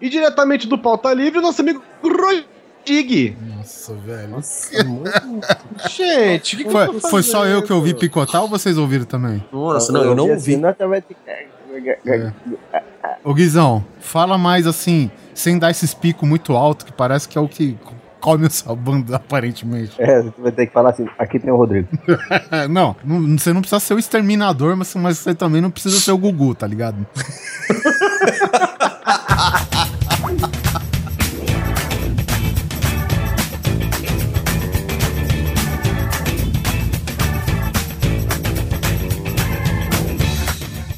E diretamente do Pauta Livre, nosso amigo Rodig. Nossa, velho. Nossa, Gente, o que, que Foi, foi só eu que ouvi picotar ou vocês ouviram também? Nossa, não, eu não ouvi. É. Ô Guizão, fala mais assim, sem dar esses picos muito alto, que parece que é o que come essa banda, aparentemente. É, você vai ter que falar assim, aqui tem o Rodrigo. não, não, você não precisa ser o exterminador, mas, mas você também não precisa ser o Gugu, tá ligado?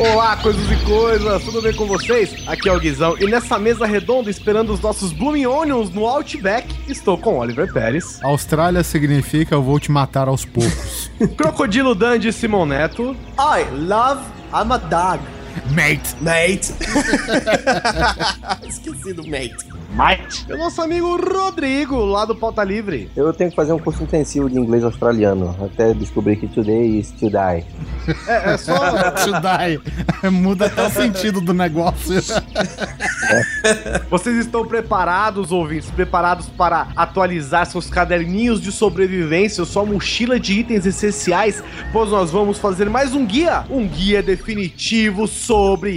Olá, coisas e coisas, tudo bem com vocês? Aqui é o Guizão e nessa mesa redonda, esperando os nossos Blooming Onions no Outback, estou com Oliver Pérez, Austrália significa eu vou te matar aos poucos. Crocodilo Dandy Simon Neto, I love I'm a dog. Mate! Mate. Esqueci do mate. Mike, e o nosso amigo Rodrigo, lá do Pauta Livre. Eu tenho que fazer um curso intensivo de inglês australiano, até descobrir que today is to die. É, é só. To die. Muda até o sentido do negócio. Vocês estão preparados, ouvintes? Preparados para atualizar seus caderninhos de sobrevivência, sua mochila de itens essenciais? Pois nós vamos fazer mais um guia, um guia definitivo sobre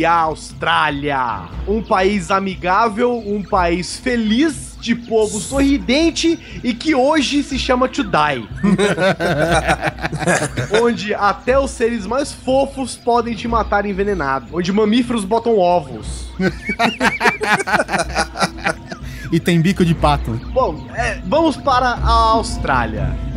a Austrália. Um país amigável, um país feliz. De povo sorridente e que hoje se chama Tudai. Onde até os seres mais fofos podem te matar envenenado. Onde mamíferos botam ovos. E tem bico de pato. Bom, é, vamos para a Austrália.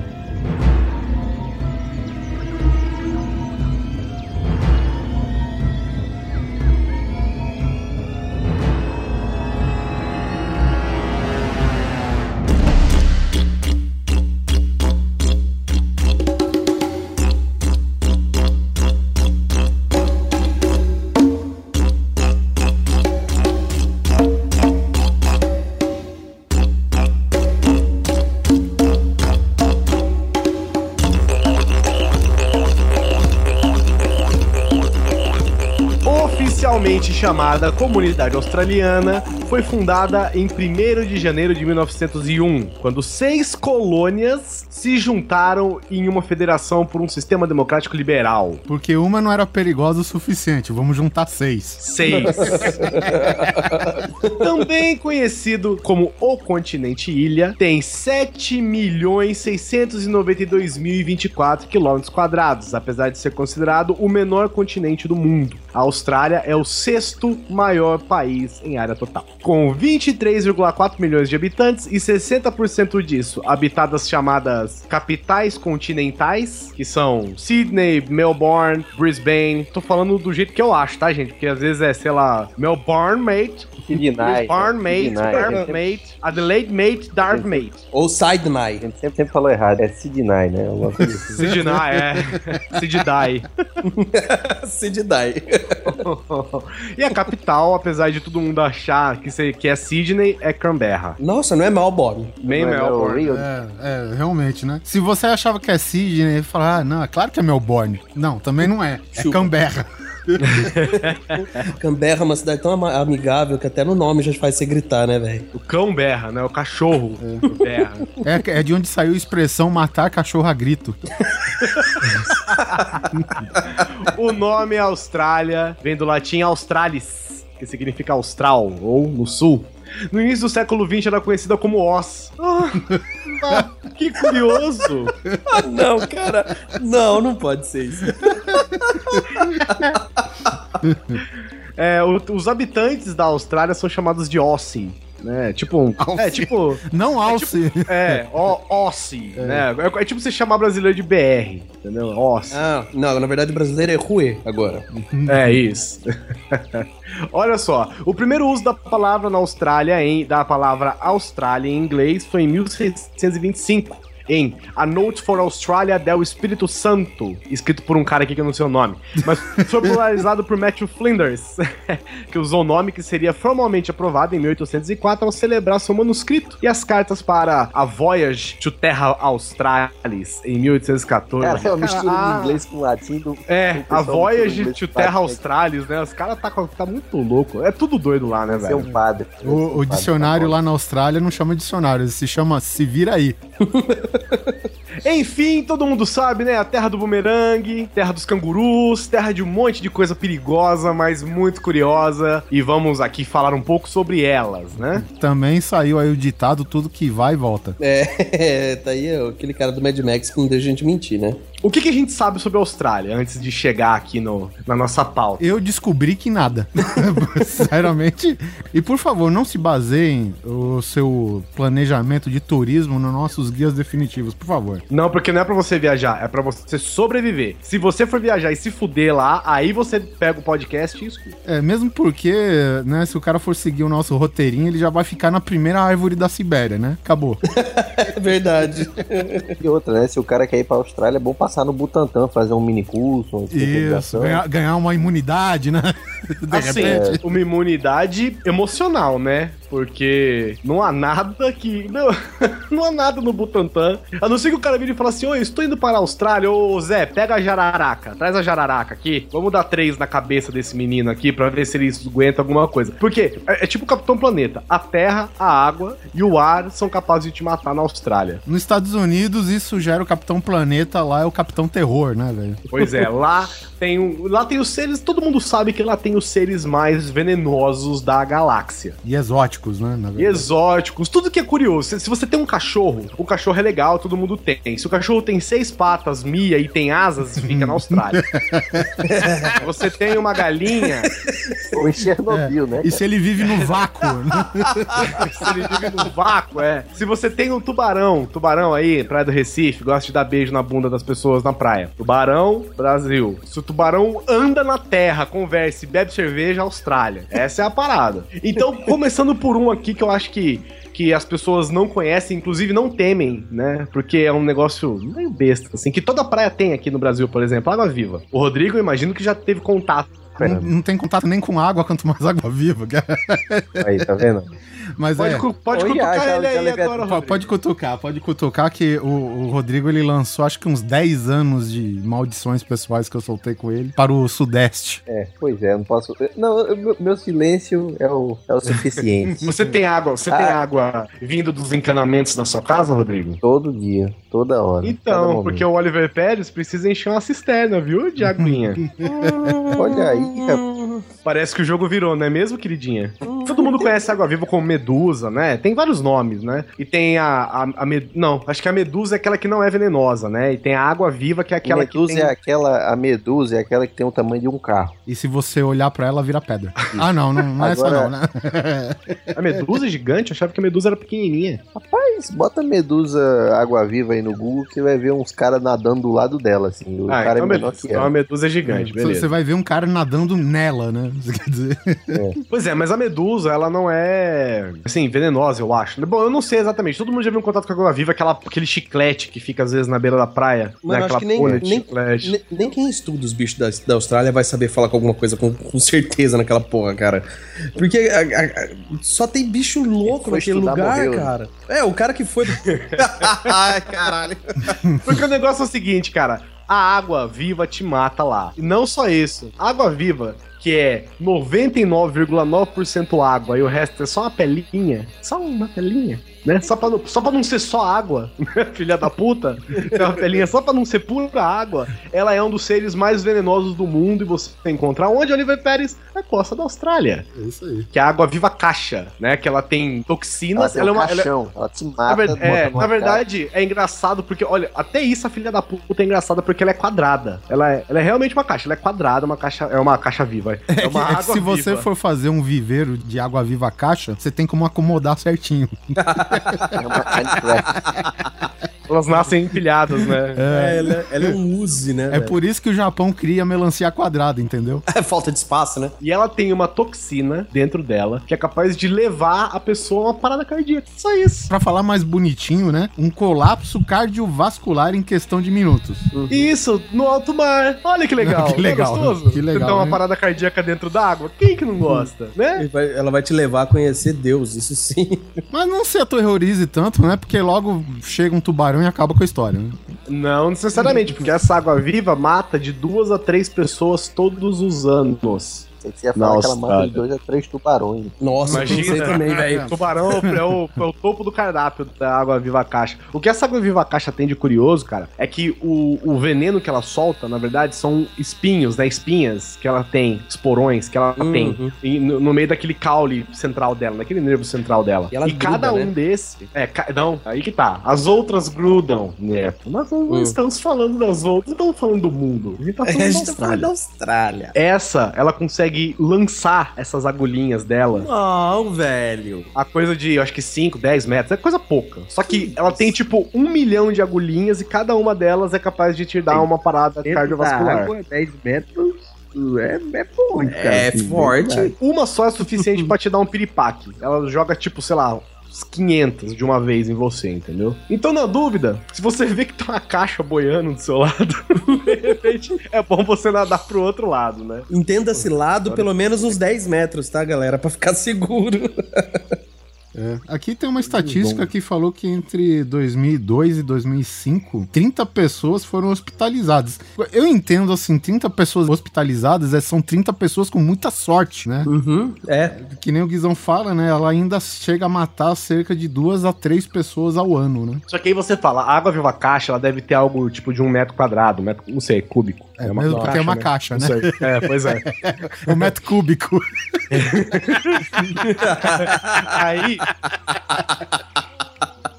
Chamada Comunidade Australiana, foi fundada em 1 de janeiro de 1901, quando seis colônias se juntaram em uma federação por um sistema democrático liberal. Porque uma não era perigosa o suficiente. Vamos juntar seis. Seis. Também conhecido como o continente ilha, tem 7.692.024 quilômetros quadrados, apesar de ser considerado o menor continente do mundo. A Austrália é o sexto maior país em área total, com 23,4 milhões de habitantes e 60% disso habitadas chamadas capitais continentais, que são Sydney, Melbourne, Brisbane. Tô falando do jeito que eu acho, tá, gente? Porque às vezes é, sei lá, Melbourne mate, Sydney. Brisbane mate, Sydney. Dartmouth mate, Adelaide mate, Dartmouth mate. Ou Side A sempre, sempre falou errado, é Sydney, né? Sydney, é. Sydney. Die. e a capital, apesar de todo mundo achar que, que é Sydney, é Canberra. Nossa, não é Melbourne. Bem Não é Melbourne. Rio? É, é, realmente, né? Se você achava que é Sydney, falar, ah, não, é claro que é Melbourne. Não, também não é. É Chupa. Canberra. Canberra é uma cidade tão amigável que até no nome já faz você gritar, né, velho? O cão berra, né? O cachorro berra. É, é de onde saiu a expressão matar cachorro a grito. O nome Austrália vem do latim Australis, que significa austral, ou no sul. No início do século XX era conhecida como Oz. Ah, que curioso! Ah, não, cara. Não, não pode ser isso. É, os habitantes da Austrália são chamados de Aussie. Né? Tipo, um- é Aussie. tipo, Não alce. é, ó, Aussie, né? É, é tipo você chamar brasileiro de BR, entendeu? Aussie. Ah, não, na verdade o brasileiro é Rue agora. É isso. Olha só, o primeiro uso da palavra na Austrália, em, da palavra Austrália em inglês, foi em 1625, em A Note for Australia del Espírito Santo, escrito por um cara aqui que eu não sei o nome, mas foi popularizado por Matthew Flinders, que usou o nome que seria formalmente aprovado em 1804 ao celebrar seu manuscrito e as cartas para a Voyage to Terra Australis em 1814. Cara, é uma mistura de inglês com latim. Do, É, do a Voyage to Terra latim, Australis, né? Os caras tá, com- tá muito louco. É tudo doido lá, né, um velho? padre. Ser um O, o padre, dicionário tá lá na Austrália não chama dicionário, se chama Se Vira Aí. Enfim, todo mundo sabe, né? A terra do bumerangue, terra dos cangurus, terra de um monte de coisa perigosa, mas muito curiosa. E vamos aqui falar um pouco sobre elas, né? Também saiu aí o ditado tudo que vai e volta. É, tá aí ó, aquele cara do Mad Max que não deixa a gente mentir, né? O que, que a gente sabe sobre a Austrália antes de chegar aqui no, na nossa pauta? Eu descobri que nada. Sinceramente. E por favor, não se baseiem o seu planejamento de turismo nos nossos guias definitivos, por favor. Não, porque não é pra você viajar, é pra você sobreviver. Se você for viajar e se fuder lá, aí você pega o podcast e escuta. É, mesmo porque, né, se o cara for seguir o nosso roteirinho, ele já vai ficar na primeira árvore da Sibéria, né? Acabou. É verdade. E outra, né? Se o cara quer ir pra Austrália, é bom passar no Butantan, fazer um mini curso, uma Isso, ganhar, ganhar uma imunidade, né? De Assim, repente. uma imunidade emocional, né? Porque não há nada que. Não, não há nada no Butantan. A não ser que o cara vire e fale assim: Oi, eu estou indo para a Austrália. Ô Zé, pega a jararaca. Traz a jararaca aqui. Vamos dar três na cabeça desse menino aqui pra ver se ele aguenta alguma coisa. Porque é, é tipo o Capitão Planeta: a terra, a água e o ar são capazes de te matar na Austrália. Nos Estados Unidos, isso gera o Capitão Planeta, lá é o Capitão Terror, né, velho? Pois é, lá tem, um- lá tem os seres. Todo mundo sabe que lá tem os seres mais venenosos da galáxia. E exóticos, né? Na E verdade. exóticos, tudo que é curioso. Se, se você tem um cachorro, o cachorro é legal, todo mundo tem. Se o cachorro tem seis patas, mia e tem asas, fica na Austrália. Se você tem uma galinha, Ou em Chernobyl, né? E se ele vive no vácuo, né? se ele vive no vácuo, é. Se você tem um tubarão, tubarão aí, Praia do Recife, gosta de dar beijo na bunda das pessoas na praia. Tubarão, Brasil. Se o tubarão anda na terra, conversa e bebe cerveja, Austrália. Essa é a parada. Então, começando por um aqui que eu acho que que as pessoas não conhecem, inclusive não temem, né? Porque é um negócio meio besta, assim, que toda praia tem aqui no Brasil, por exemplo, água viva. O Rodrigo, eu imagino que já teve contato. Não, não tem contato nem com água, quanto mais água viva. cara. Aí, tá vendo? Mas Pode, é. cu- pode Olha, cutucar já- ele já aí agora, Rodrigo. Pode cutucar, pode cutucar que o, o Rodrigo ele lançou acho que uns 10 anos de maldições pessoais que eu soltei com ele para o Sudeste. É, pois é, não posso. Não, eu- meu, silêncio é o, é o suficiente. Você tem água, você tem Ah. água vindo dos encanamentos da sua casa, Rodrigo? Todo dia, toda hora. Então, porque o Oliver Pérez precisa encher uma cisterna, viu, de aguinha? Olha aí, rapaz. Parece que o jogo virou, não é mesmo, queridinha? Todo mundo conhece a água viva como medusa, né? Tem vários nomes, né? E tem a, a, a med- Não, acho que a medusa é aquela que não é venenosa, né? E tem a água viva, que é aquela medusa que tem... é aquela. A medusa é aquela que tem o tamanho de um carro. E se você olhar para ela, vira pedra. Ah, não, não, não é essa Agora- não, né? A medusa é gigante? Eu achava que a medusa era pequenininha. Rapaz, bota medusa água-viva aí no Google que você vai ver uns caras nadando do lado dela, assim. O Ah, cara então, é menor que então a ela. medusa é gigante, Você beleza. vai ver um cara nadando nela, né? Você quer dizer? Pois é, mas a medusa, ela não é, assim, venenosa, eu acho. Bom, eu não sei exatamente. Todo mundo já viu um contato com a água viva, aquela, aquele chiclete que fica às vezes na beira da praia. Mas né? Aquela que nem- de nem- chiclete. Ne- Nem quem estuda os bichos da, da Austrália vai saber falar com alguma coisa com, com certeza naquela porra, cara. Porque a- a- a- só tem bicho louco foi naquele estudar, lugar, morreu, cara. É, o cara que foi. Ai, caralho. Porque o negócio é o seguinte, cara. A água viva te mata lá. E não só isso. A água viva, que é 99,9% água e o resto é só uma pelinha. Só uma pelinha. Né? Só, pra não, só pra não ser só água, filha da puta, é uma pelinha só pra não ser pura água, ela é um dos seres mais venenosos do mundo e você encontra onde, Oliver Pérez? Na costa da Austrália. É isso aí. Que é a água viva caixa, né? Que ela tem Ela toxinas, tem ela é um uma. ela é- caixão, ela te na, mata. ver- bota é, na verdade, é engraçado porque, olha, até isso a filha da puta é engraçada porque ela é quadrada. Ela é, ela é realmente uma caixa, ela é quadrada, uma caixa, é uma caixa viva. É, É uma é que água se você viva. for fazer um viveiro de água viva caixa, você tem como acomodar certinho. cara. É uma Minecraft. Elas nascem empilhadas, né? É, ela, ela é um use, né? É velho? por isso que o Japão cria melancia quadrada, entendeu? É falta de espaço, né? E ela tem uma toxina dentro dela que é capaz de levar a pessoa a uma parada cardíaca. Só isso. Pra falar mais bonitinho, né? Um colapso cardiovascular em questão de minutos. Isso, no alto mar. Olha que legal. Que legal, Não é gostoso? que legal, Você dá uma né? parada cardíaca dentro d'água. Quem que não gosta, né? Ele vai- ela vai te levar a conhecer Deus, isso sim. Mas não se aterrorize tanto, né? Porque logo chega um tubarão e acaba com a história, né? Não necessariamente, porque essa água viva mata de duas a três pessoas todos os anos. Sei que você ia falar Na que ela mata de dois a três tubarões. Nossa, Imagina. eu pensei também, velho. Tubarão é o, é o topo do cardápio da água viva caixa. O que essa água viva caixa tem de curioso, cara, é que o, o veneno que ela solta, na verdade, são espinhos, né? Espinhas que ela tem, esporões que ela Uhum. tem e no, no meio daquele caule central dela, naquele nervo central dela. E E, gruda, cada um né? desse. É, ca- não, aí que tá. As outras grudam, Neto. Nós não Hum. estamos falando das outras, não estamos falando do mundo. A gente tá falando É, a da tá falando Austrália. da Austrália. Essa, ela consegue lançar essas agulhinhas dela Não, velho. a coisa de, eu acho que 5, 10 metros, é coisa pouca. Só que ela tem, tipo, um milhão de agulhinhas e cada uma delas é capaz de te dar uma parada cardiovascular. água, 10 metros é, é cara. É assim, forte. verdade. Uma só é suficiente pra te dar um piripaque. Ela joga, tipo, sei lá, uns 500 de uma vez em você, entendeu? Então, na dúvida, se você vê que tem uma caixa boiando do seu lado, de repente, é bom você nadar pro outro lado, né? Entenda-se lado pelo menos uns 10 metros, tá, galera? Pra ficar seguro. É. Aqui tem uma estatística que falou que entre 2002 e 2005, 30 pessoas foram hospitalizadas. Eu entendo assim, 30 pessoas hospitalizadas é, são 30 pessoas com muita sorte, né? Uhum. É. Que nem o Guizão fala, né? Ela ainda chega a matar cerca de duas a três pessoas ao ano, né? Só que aí você fala, a água viva caixa, ela deve ter algo, tipo, de um metro quadrado, um metro, não sei, cúbico. É, mesmo porque é uma caixa, Não né? É, pois é. Um metro cúbico. Aí.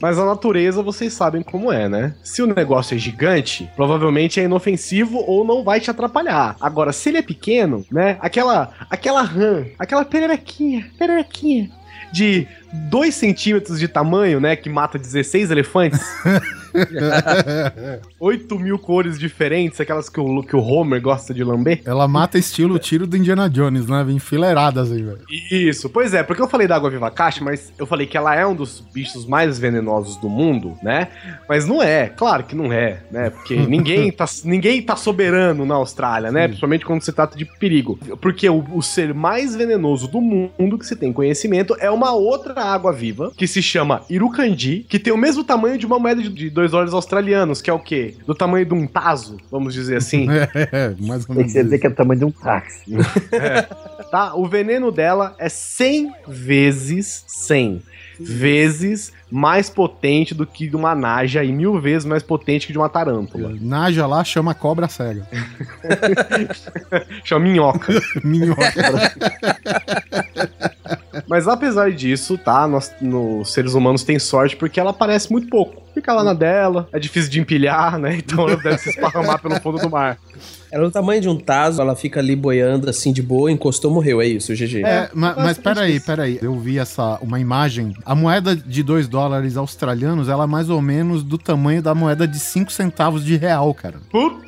Mas a natureza vocês sabem como é, né? Se o negócio é gigante, provavelmente é inofensivo ou não vai te atrapalhar. Agora, se ele é pequeno, né? Aquela, aquela rã, aquela pererequinha, pererequinha de 2 centímetros de tamanho, né? Que mata 16 elefantes. 8 mil cores diferentes, aquelas que o, que o Homer gosta de lamber. Ela mata estilo tiro do Indiana Jones, né? Enfileiradas aí, velho. Isso, pois é, porque eu falei da água viva caixa, mas eu falei que ela é um dos bichos mais venenosos do mundo, né? Mas não é, claro que não é, né? Porque ninguém tá, ninguém tá soberano na Austrália, né? Principalmente quando se trata de perigo. Porque o, o ser mais venenoso do mundo que se tem conhecimento é uma outra água viva, que se chama Irucandi, que tem o mesmo tamanho de uma moeda de, de dois dólares australianos, que é o quê? Do tamanho de um taso, vamos dizer assim. É, mais ou Tem menos. que dizer isso. que é o tamanho de um táxi. tá? O veneno dela é 100 vezes 100 vezes mais potente do que de uma naja e mil vezes mais potente que de uma tarântula. Naja lá chama cobra cega. Chama minhoca. Minhoca. Mas apesar disso, tá? Nós, nos seres humanos tem sorte porque ela aparece muito pouco. Fica lá na dela, é difícil de empilhar, né? Então ela deve se esparramar pelo fundo do mar. Ela é do tamanho de um taso, ela fica ali boiando assim de boa, encostou, morreu. É isso, GG. É, ma- mas basicamente peraí, peraí. Eu vi essa, uma imagem. A moeda de 2 dólares australianos, ela é mais ou menos do tamanho da moeda de 5 centavos de real, cara. Puta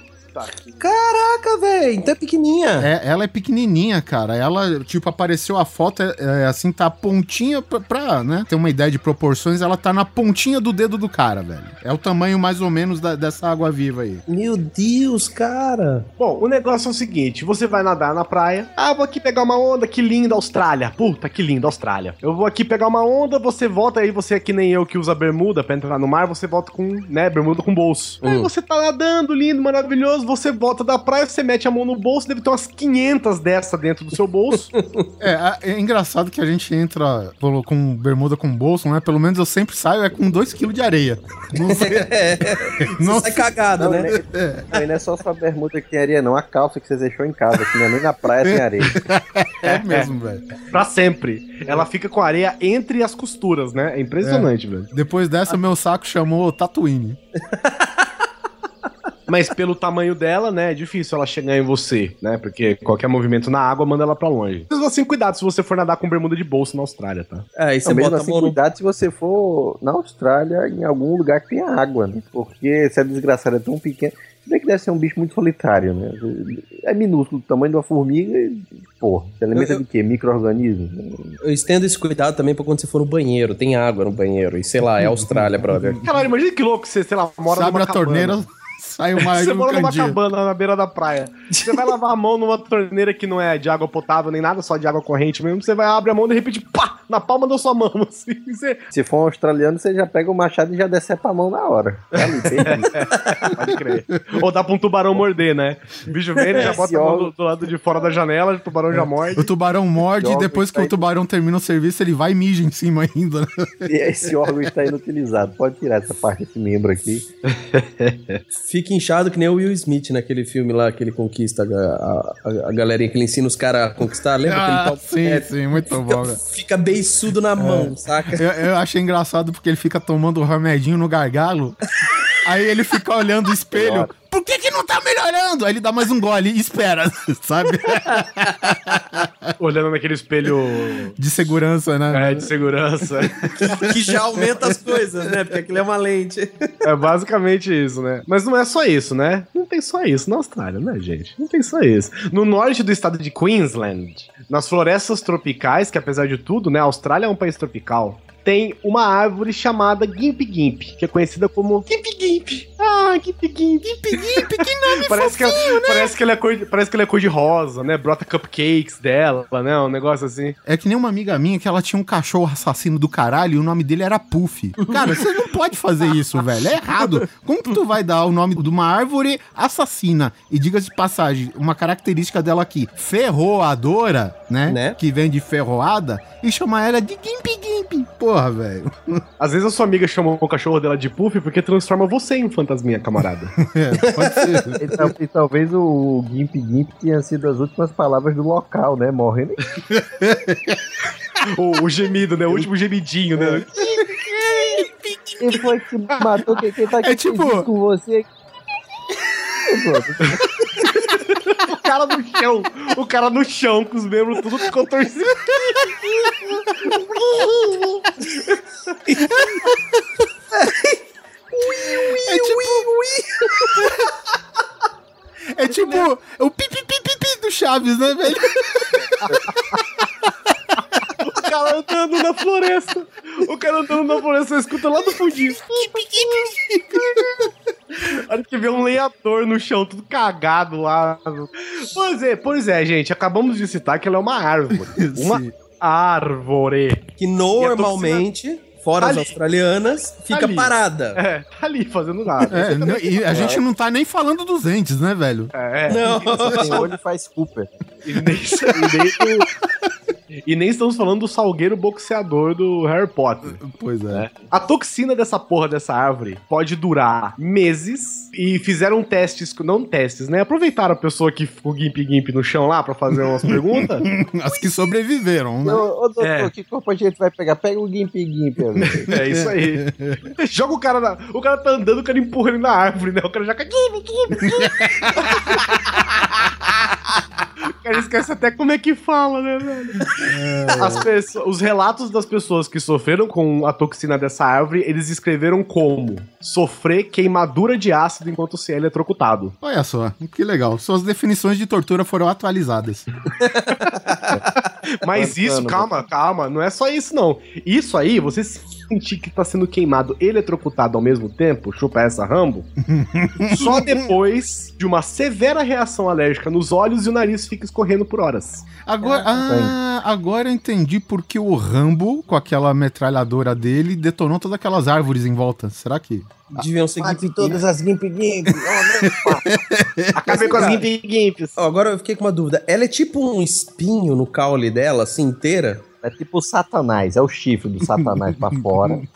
Caraca, velho, então é pequenininha. É, ela é pequenininha, cara. Ela, tipo, apareceu a foto, é, é, assim, tá a pontinha pra, pra, né, ter uma ideia de proporções, ela tá na pontinha do dedo do cara, velho. É o tamanho mais ou menos da- dessa água viva aí. Meu Deus, cara. Bom, o negócio é o seguinte: você vai nadar na praia. Ah, vou aqui pegar uma onda, que linda Austrália. Puta, que linda Austrália. Eu vou aqui pegar uma onda, você volta aí, você é que nem eu que usa bermuda pra entrar no mar, você volta com, né, bermuda com bolso. Aí você tá nadando, lindo, maravilhoso, você volta da praia, você mete a mão no bolso, deve ter umas 500 dessa dentro do seu bolso. É, é engraçado que a gente entra com bermuda com bolso, né? Pelo menos eu sempre saio é com 2 kg de areia. Não sei. não Você sai cagado, Não, né? né? Não, não é só sua bermuda que tem areia, não. A calça que você deixou em casa, que não é nem na praia tem areia. é mesmo, velho. pra sempre. Ela fica com areia entre as costuras, né? É impressionante, velho. Depois dessa, meu saco chamou Tatooine. Mas pelo tamanho dela, né, é difícil ela chegar em você, né? Porque qualquer movimento na água manda ela pra longe. Mas assim, cuidado se você for nadar com bermuda de bolso na Austrália, tá? É, e você Não, mesmo assim, no... cuidado se você for na Austrália, em algum lugar que tenha água, né? Porque se a desgraçada é tão pequena. Se bem que deve ser um bicho muito solitário, né? É minúsculo, do tamanho de uma formiga e, pô, se alimenta Eu- de quê? Micro-organismos? Eu estendo esse cuidado também pra quando você for no banheiro. Tem água no banheiro. E sei lá, é Austrália, brother. Caralho, imagina que louco você, sei lá, mora abre numa a torneira, sai uma Você mora numa cabana na beira da praia. Você vai lavar a mão numa torneira que não é de água potável nem nada, só de água corrente mesmo. Você vai abrir a mão e de repente, pá, na palma da sua mão. Assim, você Se for um australiano, você já pega o machado e já decepa a mão na hora. Ali, perdido. pode crer. Ou dá pra um tubarão morder, né? O bicho vem, ele já bota a mão do, do lado de fora da janela, o tubarão já morde. O tubarão morde e depois que o tubarão termina o serviço, ele vai e mija em cima ainda. né? E esse órgão está inutilizado. Pode tirar essa parte, esse membro aqui. Fica inchado que nem o Will Smith naquele filme lá que ele conquista a, a, a galerinha que ele ensina os caras a conquistar. Lembra Ah, aquele tal? sim, É, sim, muito fica, bom, velho. fica beiçudo na mão, saca? Eu, eu achei engraçado porque ele fica tomando o remedinho no gargalo. Aí ele fica olhando o espelho. Por que, que não tá melhorando? Aí ele dá mais um gole e espera, sabe? Olhando naquele espelho De segurança, né? é, de segurança. que já aumenta as coisas, né? Porque aquilo é uma lente. É basicamente isso, né? Mas não é só isso, né? Não tem só isso na Austrália, né, gente? Não tem só isso. No norte do estado de Queensland, nas florestas tropicais, que apesar de tudo, né, a Austrália é um país tropical, tem uma árvore chamada Gimp Gimp, que é conhecida como Gimp Gimp. Ah, Gimp Gimp. Gimp Gimp, que nome parece que ela, parece que ela é cor, de- parece que ela é cor de rosa, né? Brota cupcakes dela, né? Um negócio assim. É que nem uma amiga minha que ela tinha um cachorro assassino do caralho e o nome dele era Puff. Cara, você não pode fazer isso, velho. É errado. Como que tu vai dar o nome de uma árvore assassina? E diga de passagem, uma característica dela aqui, ferroadora, né? Né? Que vem de ferroada, e chamar ela de Gimp Gimp. Porra, velho. Às vezes a sua amiga chama o cachorro dela de Puff porque transforma você em fantasminha, camarada. É, pode ser. E, tal- e talvez o Gimp Gimp tenha sido as últimas palavras do local, né? Morrendo. o, o gemido, né? O último gemidinho, né? Quem foi que matou? Quem, quem tá aqui É tipo- com você? O cara no chão. O cara no chão, com os membros tudo contorcidos. É tipo. É tipo o pipi pipi pi do Chaves, né, velho? O cara andando na floresta. O cara andando na floresta, você escuta lá do fundinho. A hora que vê um lenhador no chão, tudo cagado lá. Pois é, pois é, gente. Acabamos de citar que ela é uma árvore. Uma árvore. Que normalmente, fora as Ali. australianas, fica Ali. parada. É, tá ali fazendo nada. É, não- e a gente não tá nem falando dos entes, né, velho? É, Não. Tem olho e faz Cooper. E nem, e nem e nem estamos falando do salgueiro boxeador do Harry Potter. Pois é. né? A toxina dessa porra dessa árvore pode durar meses e fizeram testes, não testes, né? Aproveitaram a pessoa que ficou Gimp Gimp no chão lá pra fazer umas perguntas. As que sobreviveram, né? Ô, ô, doutor, É. que corpo a gente vai pegar? Pega o Gimp Gimp. amigo. É isso aí. Joga o cara na. O cara tá andando, o cara empurra ele na árvore, né? O cara já fica. Gimp, Gimp, Gimp. Cara esquece até como é que fala, né, velho? As pessoas, os relatos das pessoas que sofreram com a toxina dessa árvore, eles escreveram como sofrer queimadura de ácido enquanto se é eletrocutado. Olha só, que legal. Suas definições de tortura foram atualizadas. Mas isso, calma, calma, não é só isso não. Isso aí, você sentir que tá sendo queimado e eletrocutado ao mesmo tempo, chupa essa Rambo, só depois de uma severa reação alérgica nos olhos e o nariz fica escorrendo por horas. Agora, ah, agora eu entendi porque o Rambo, com aquela metralhadora dele, detonou todas aquelas árvores em volta. Será que. Deviam ser Mate Gimp todas as Gimp Gimp. Acabei com as Gimp Gimps. Ó, Agora eu fiquei com uma dúvida. Ela é tipo um espinho no caule dela, assim, inteira? É tipo o satanás, é o chifre do satanás pra fora.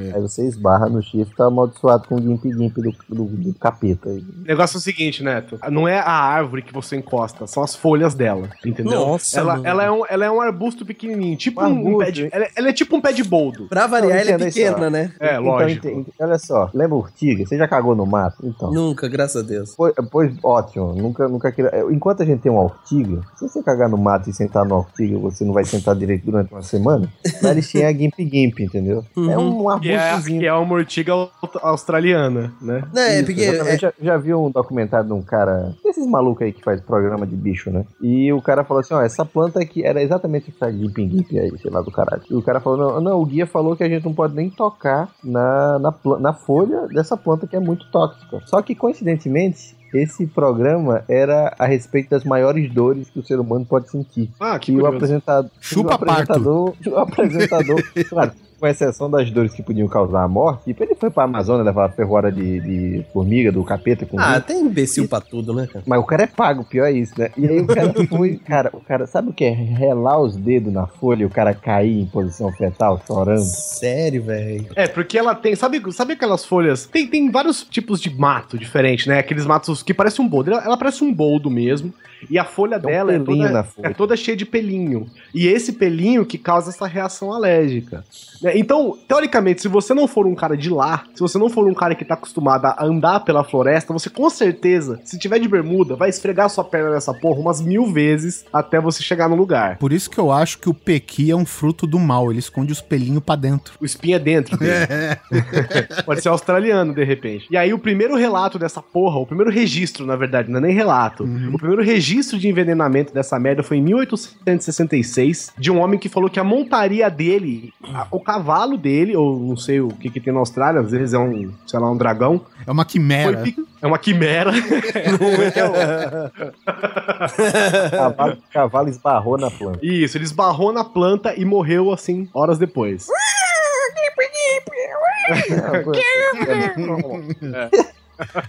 É. Aí você esbarra no chifre, tá amaldiçoado com o Gimp Gimp do, do, do capeta. O negócio é o seguinte, Neto. Não é a árvore que você encosta, são as folhas dela. Entendeu? Nossa, ela, ela, é um, ela é um arbusto pequenininho, tipo Um um, um arbusto, pé de. Ela, é- ela é tipo um pé de boldo. Pra variar, Não, ela é pequena, né? É, lógico. Então, olha só, lembra urtiga? Você já cagou no mato? Então. Nunca, graças a Deus. Pois, pois, ótimo, nunca, nunca queria. é, Enquanto a gente tem uma ortiga, se você cagar no mato e sentar na ortiga, você não vai sentar direito durante uma semana, lá eles tinham a Gimp Gimp, entendeu? É um Que é, arbustozinho. que é uma ortiga au- australiana, né? É, Isso, porque. é- Já, já vi um documentário de um cara, desses malucos aí que faz programa de bicho, né? E o cara falou assim: ó, essa planta aqui era exatamente essa Gimp Gimp aí, sei lá do caralho. E o cara falou: não, não, o guia falou que a gente não pode nem tocar na, na, na folha dessa planta que é muito tóxica. Só que coincidentemente. Esse programa era a respeito das maiores dores que o ser humano pode sentir. Ah, que E o apresentador. Chupa o apresentador, o apresentador, claro, com exceção das dores que podiam causar a morte, tipo, ele foi pra Amazônia levar a ferroada de, de formiga, do capeta com Ah, tem imbecil pra tudo, né, cara? Mas o cara é pago, pior é isso, né? E aí o cara foi, cara, o cara, sabe o que é relar os dedos na folha e o cara cair em posição fetal, chorando? Sério, velho. É, porque ela tem. Sabe, sabe aquelas folhas? Tem, tem vários tipos de mato diferentes, né? Aqueles matos que parecem um boldo. Ela, ela parece um boldo mesmo. E a folha Tem um dela é toda, é toda cheia de pelinho. E esse pelinho que causa essa reação alérgica. né? Então, teoricamente, se você não for um cara de lá, se você não for um cara que tá acostumado a andar pela floresta, você com certeza, se tiver de bermuda, vai esfregar sua perna nessa porra umas mil vezes até você chegar no lugar. Por isso que eu acho que o pequi é um fruto do mal. Ele esconde os pelinhos pra dentro. O espinho é dentro dele. Pode ser australiano, de repente. E aí, o primeiro relato dessa porra, o primeiro registro, na verdade, não é nem relato. O primeiro registro de envenenamento dessa merda foi em 1866, de um homem que falou que a montaria dele, a- o cavalo dele, ou não sei o que, que tem na Austrália, às vezes é um, sei lá, um dragão. É uma Foi quimera. pi- é uma quimera. Cavalo, cavalo esbarrou na planta. Isso, ele esbarrou na planta e morreu assim, horas depois.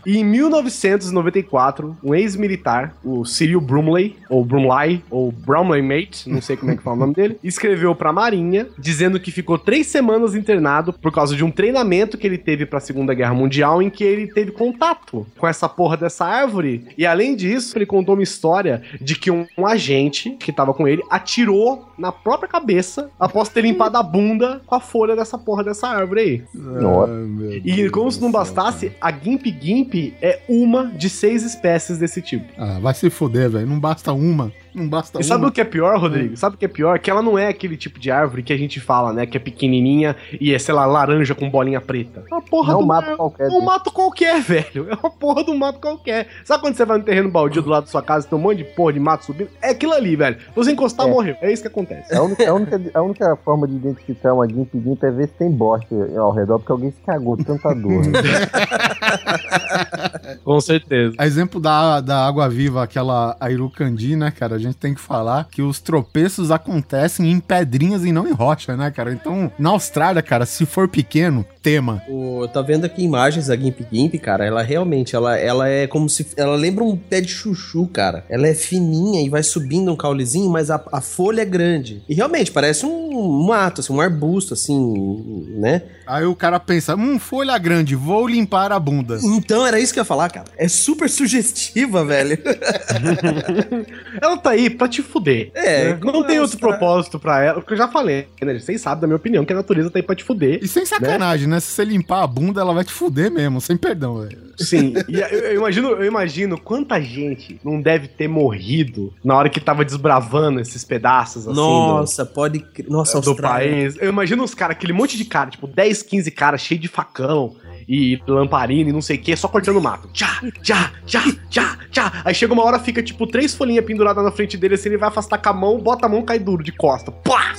E em 1994, um ex-militar, o Cyril Brumley, ou Brumley, ou Brumley Mate, não sei como é que fala o nome dele, escreveu pra Marinha, dizendo que ficou três semanas internado por causa de um treinamento que ele teve pra Segunda Guerra Mundial, em que ele teve contato com essa porra dessa árvore. E além disso, ele contou uma história de que um, um agente que tava com ele atirou na própria cabeça após ter limpado a bunda com a folha dessa porra dessa árvore aí. Nossa. E como se não bastasse, a Gimp Gimp é uma de seis espécies desse tipo. Ah, vai se foder, velho. Não basta uma. Não basta E sabe uma. o que é pior, Rodrigo? Sabe o que é pior? Que ela não é aquele tipo de árvore que a gente fala, né? Que é pequenininha e é, sei lá, laranja com bolinha preta. É uma porra Não do mato qualquer. É um mato qualquer, velho. É uma porra um mato qualquer. Sabe quando você vai no terreno baldio do lado da sua casa e tem um monte de porra de mato subindo? É aquilo ali, velho. Você encostar, É. morreu. É isso que acontece. A única, a, única, a única forma de identificar uma Gimp Gimp é ver se tem bosta ao redor, porque alguém se cagou de tanta dor. né? Com certeza. A exemplo da, da água viva, aquela Airucandi, né, cara? Gente tem que falar que os tropeços acontecem em pedrinhas e não em rocha, né, cara? Então, na Austrália, cara, se for pequeno, tema. O, tá vendo aqui imagens da Gimp Gimp, cara? Ela realmente, ela, ela é como se. Ela lembra um pé de chuchu, cara. Ela é fininha e vai subindo um caulezinho, mas a, a folha é grande. E realmente, parece um mato, assim, um arbusto, assim, né? Aí o cara pensa, hum, folha grande, vou limpar a bunda. Então era isso que eu ia falar, cara. É super sugestiva, velho. Ela tá aí pra te fuder. É, né? Não tem ela outro está- propósito pra ela. Porque eu já falei, né? Vocês sabem da minha opinião que a natureza tá aí pra te fuder. E sem sacanagem, né? Se você limpar a bunda, ela vai te fuder mesmo, sem perdão, velho. Sim, e eu, eu imagino, eu imagino quanta gente não deve ter morrido na hora que tava desbravando esses pedaços assim do- Nossa, pode. crer. Nossa, do, Austrália. país. Eu imagino os caras, aquele monte de cara, tipo 10, 15 caras cheio de facão e lamparina e não sei o que, só cortando mato. Tchá, tchá, tchá, tchá, tchá. Aí chega uma hora, fica tipo três folhinhas penduradas na frente dele, assim, ele vai afastar com a mão, bota a mão, cai duro de costa. Pá!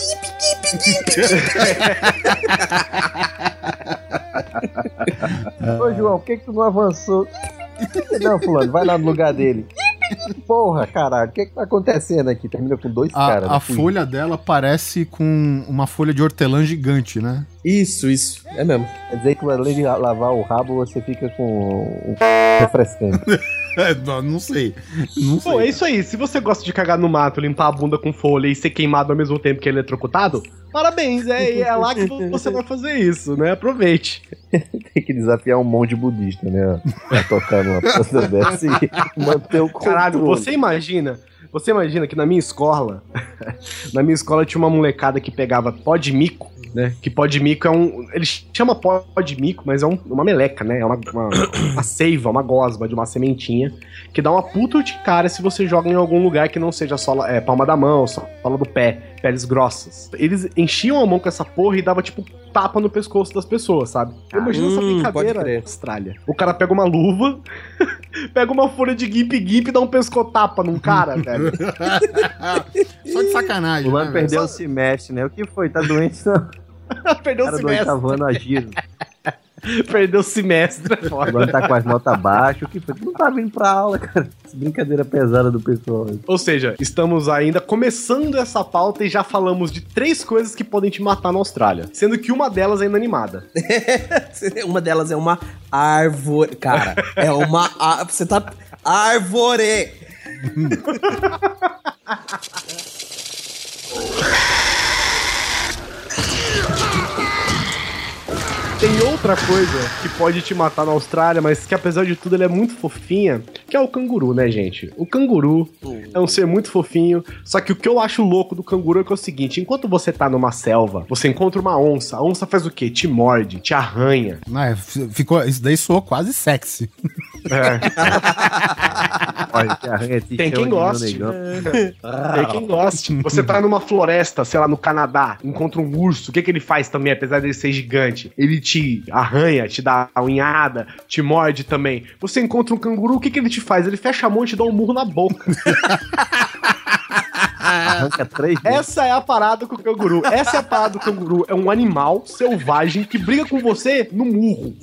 Ô, João, por que, que tu não avançou? Não, fulano, vai lá no lugar dele. Porra, caralho, o que que tá acontecendo aqui? Termina com dois A, caras. a né? folha dela parece com uma folha de hortelã gigante, né? Isso, isso. É mesmo. Quer dizer que além de lavar o rabo, você fica com um refrescante. É, não, não sei. Não sei. Bom, é isso aí. Se você gosta de cagar no mato, limpar a bunda com folha e ser queimado ao mesmo tempo que eletrocutado, parabéns. É, é lá que você vai fazer isso, né? Aproveite. Tem que desafiar um monte budista, né? Pra tocar numa coisa dessa e manter o controle. Caralho, você imagina. Você imagina que na minha escola, na minha escola tinha uma molecada que pegava pó de mico, né? Que pó de mico é um. Ele chama pó de mico, mas é um- uma meleca, né? É uma, uma, uma seiva, uma gosma de uma sementinha que dá uma puta de cara se você joga em algum lugar que não seja sola, é, palma da mão, sola do pé, peles grossas. Eles enchiam a mão com essa porra e dava tipo tapa no pescoço das pessoas, sabe? Imagina essa Hum, pode brincadeira Austrália. O cara pega uma luva, pega uma folha de guimpe-guimpe e dá um pescotapa num cara, velho. Só de sacanagem. O né, Luan velho? perdeu o semestre, né? O que foi? Tá doente? Não. Perdeu o cara do semestre. oitavo ano agindo. Perdeu o semestre, é foda. Luan tá com as notas baixas. O que foi? Tu não tá vindo pra aula, cara. Essa brincadeira pesada do pessoal. Ou seja, estamos ainda começando essa pauta e já falamos de três coisas que podem te matar na Austrália. Sendo que uma delas é inanimada. uma delas é uma árvore. Cara, é uma. Você tá. Árvore! Tem outra coisa que pode te matar na Austrália, mas que apesar de tudo ela é muito fofinha, que é o canguru, né, gente? O canguru é um ser muito fofinho, só que o que eu acho louco do canguru é que é o seguinte, enquanto você tá numa selva, você encontra uma onça, a onça faz o quê? Te morde, te arranha. Não, é, f- ficou, isso daí soou quase sexy. Olha, que arranha te Tem quem goste. negão. Tem quem goste. Você tá numa floresta, sei lá, no Canadá, encontra um urso. O que, que ele faz também, apesar dele ser gigante? Ele te arranha, te dá a unhada, te morde também. Você encontra um canguru, o que, que ele te faz? Ele fecha a mão e te dá um murro na boca. Arranca três dedos. Essa é a parada com o canguru. Essa é a parada do canguru. É um animal selvagem que briga com você no murro.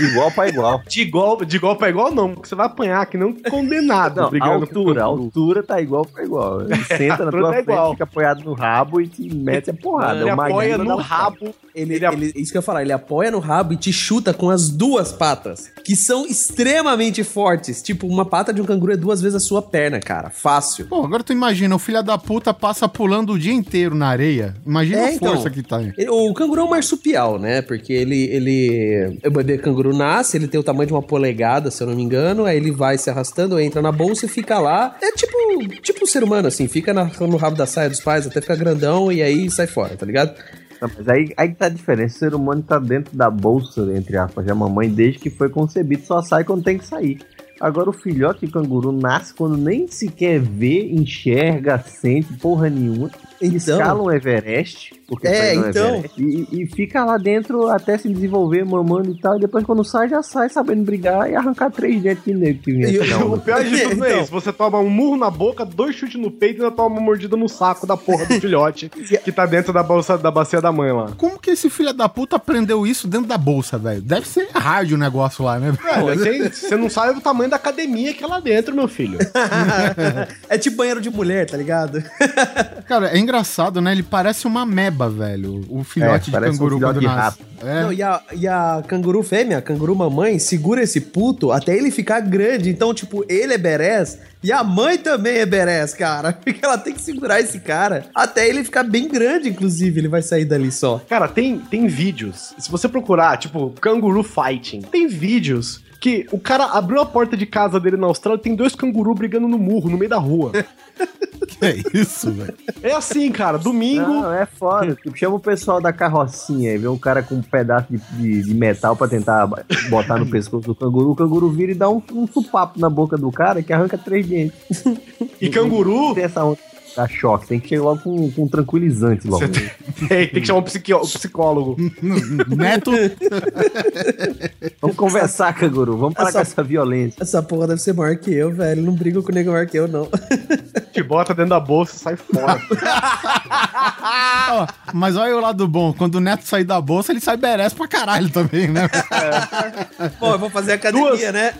Igual pra igual. De igual, de igual pra igual, não, porque você vai apanhar que não condenado Não, a altura, a altura tá igual pra igual. Ele senta na tua tá frente, igual. fica apoiado no rabo e te mete a porrada. Ele É apoia no rabo. Ele, Ele ele- isso que eu ia falar, ele apoia no rabo e te chuta com as duas patas, que são extremamente fortes. Tipo, uma pata de um canguru é duas vezes a sua perna, cara. Fácil. Pô, agora tu imagina, o filho da puta passa pulando o dia inteiro na areia. Imagina É, a então. força que tá aí. Ele- O canguru é um marsupial, né? Porque ele, ele. O bebê canguru nasce, ele tem o tamanho de uma polegada, se eu não me engano. Aí ele vai se arrastando, entra na bolsa e fica lá. É tipo, tipo um ser humano, assim, fica na- no rabo da saia dos pais até ficar grandão e aí sai fora, tá ligado? Não, mas aí, aí tá a diferença. O ser humano tá dentro da bolsa, entre aspas, da mamãe desde que foi concebido. Só sai quando tem que sair. Agora o filhote de canguru nasce quando nem sequer vê, enxerga, sente porra nenhuma. Então. Escala um Everest, porque É, então. Everest, e, e fica lá dentro até se desenvolver, mamando e tal. E depois quando sai, já sai sabendo brigar e arrancar três dentes de negro que vinha. E- O pior de tudo é Então. isso. Você toma um murro na boca, dois chutes no peito e ainda toma uma mordida no saco da porra do filhote que tá dentro da bolsa da bacia da mãe lá. Como que esse filho da puta aprendeu isso dentro da bolsa, velho? Deve ser hard o negócio lá, né? Velho, tem- você não sabe o tamanho da academia que é lá dentro, meu filho. é tipo banheiro de mulher, tá ligado? Cara, é engraçado, né? Ele parece uma meba, velho. O filhote É, de parece um canguru filhote quando nasce. É. Não, e, a, e a canguru fêmea, a canguru mamãe, segura esse puto até ele ficar grande. Então, tipo, ele é berés e a mãe também é berés, cara. Porque ela tem que segurar esse cara até ele ficar bem grande, inclusive. Ele vai sair dali só. Cara, tem, tem vídeos. Se você procurar, tipo, canguru fighting, tem vídeos que o cara abriu a porta de casa dele na Austrália e tem dois cangurus brigando no murro, no meio da rua. Que é isso, velho? É assim, cara, domingo. Não, é foda. Tipo, chama o pessoal da carrocinha e vê um cara com um pedaço de, de, de metal pra tentar botar no pescoço do canguru. O canguru vira e dá um, um supapo na boca do cara que arranca três dentes. E canguru. Tem essa onda da choque. Tem que chegar logo com, com um tranquilizante logo. Tem, tem que chamar um psiqui- um psicólogo. Neto, Vamos conversar, canguru. Vamos parar Essa- com essa violência. Essa porra deve ser maior que eu, velho. Não briga com o nego maior que eu, não. Te bota dentro da bolsa e sai fora. ó, mas olha o lado bom. Quando o Neto sair da bolsa, ele sai berés pra caralho também, né? Bom, eu vou fazer academia, Duas- né?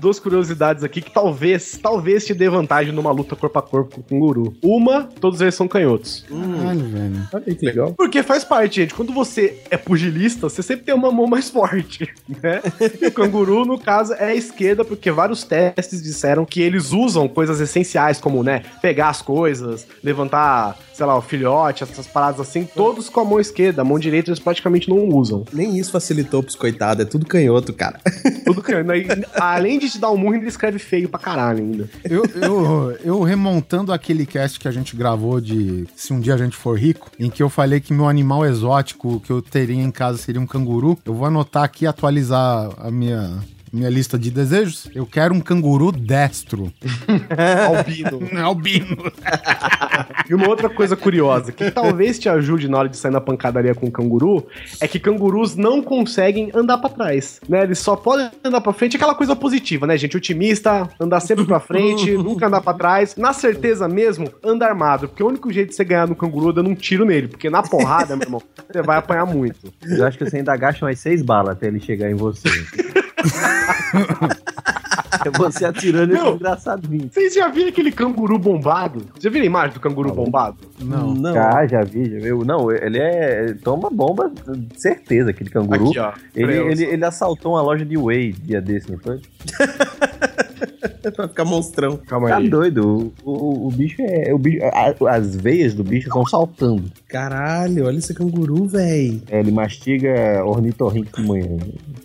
duas curiosidades aqui que talvez, talvez te dê vantagem numa luta corpo a corpo com canguru. Uma, todos eles são canhotos. Caralho, velho. Olha aí que legal. Porque faz parte, gente. Quando você é pugilista, você sempre tem uma mão mais forte, né? E o canguru, no caso, é a esquerda, porque vários testes disseram que eles usam coisas essenciais, como, né, pegar as coisas, levantar, sei lá, o filhote, essas paradas assim, todos com a mão esquerda. A mão direita eles praticamente não usam. Nem isso facilitou pros coitados, é tudo canhoto, cara. Tudo canhoto. Aí, Além de te dar um murro, ele escreve feio pra caralho ainda. Eu, eu, eu remontando aquele cast que a gente gravou de Se um dia a gente for rico, em que eu falei que meu animal exótico que eu teria em casa seria um canguru, eu vou anotar aqui e atualizar a minha. Minha lista de desejos. Eu quero um canguru destro. Albino. Albino. E uma outra coisa curiosa, que talvez te ajude na hora de sair na pancadaria com o canguru, é que cangurus não conseguem andar pra trás, né? Eles só podem andar pra frente, aquela coisa positiva, né, gente? Otimista, andar sempre pra frente, nunca andar pra trás. Na certeza mesmo, anda armado, porque o único jeito de você ganhar no canguru é dando um tiro nele, porque na porrada, meu irmão, você vai apanhar muito. Eu acho que você ainda gasta umas seis balas até ele chegar em você. é você atirando esse Meu. desgraçadinho. Vocês já viram aquele canguru bombado? Já viram a imagem do canguru bombado? Não. Não. Já, já vi, já viu. Não, ele é. Toma bomba, certeza, aquele canguru. Aqui, ó. Ele, ele, ele assaltou uma loja de whey dia desse, não foi? pra ficar monstrão. Calma Tá aí. doido. O, o, o bicho é. O bicho, a- as veias do bicho estão saltando. Caralho, olha esse canguru, véi. É, ele mastiga ornitorrinco de manhã.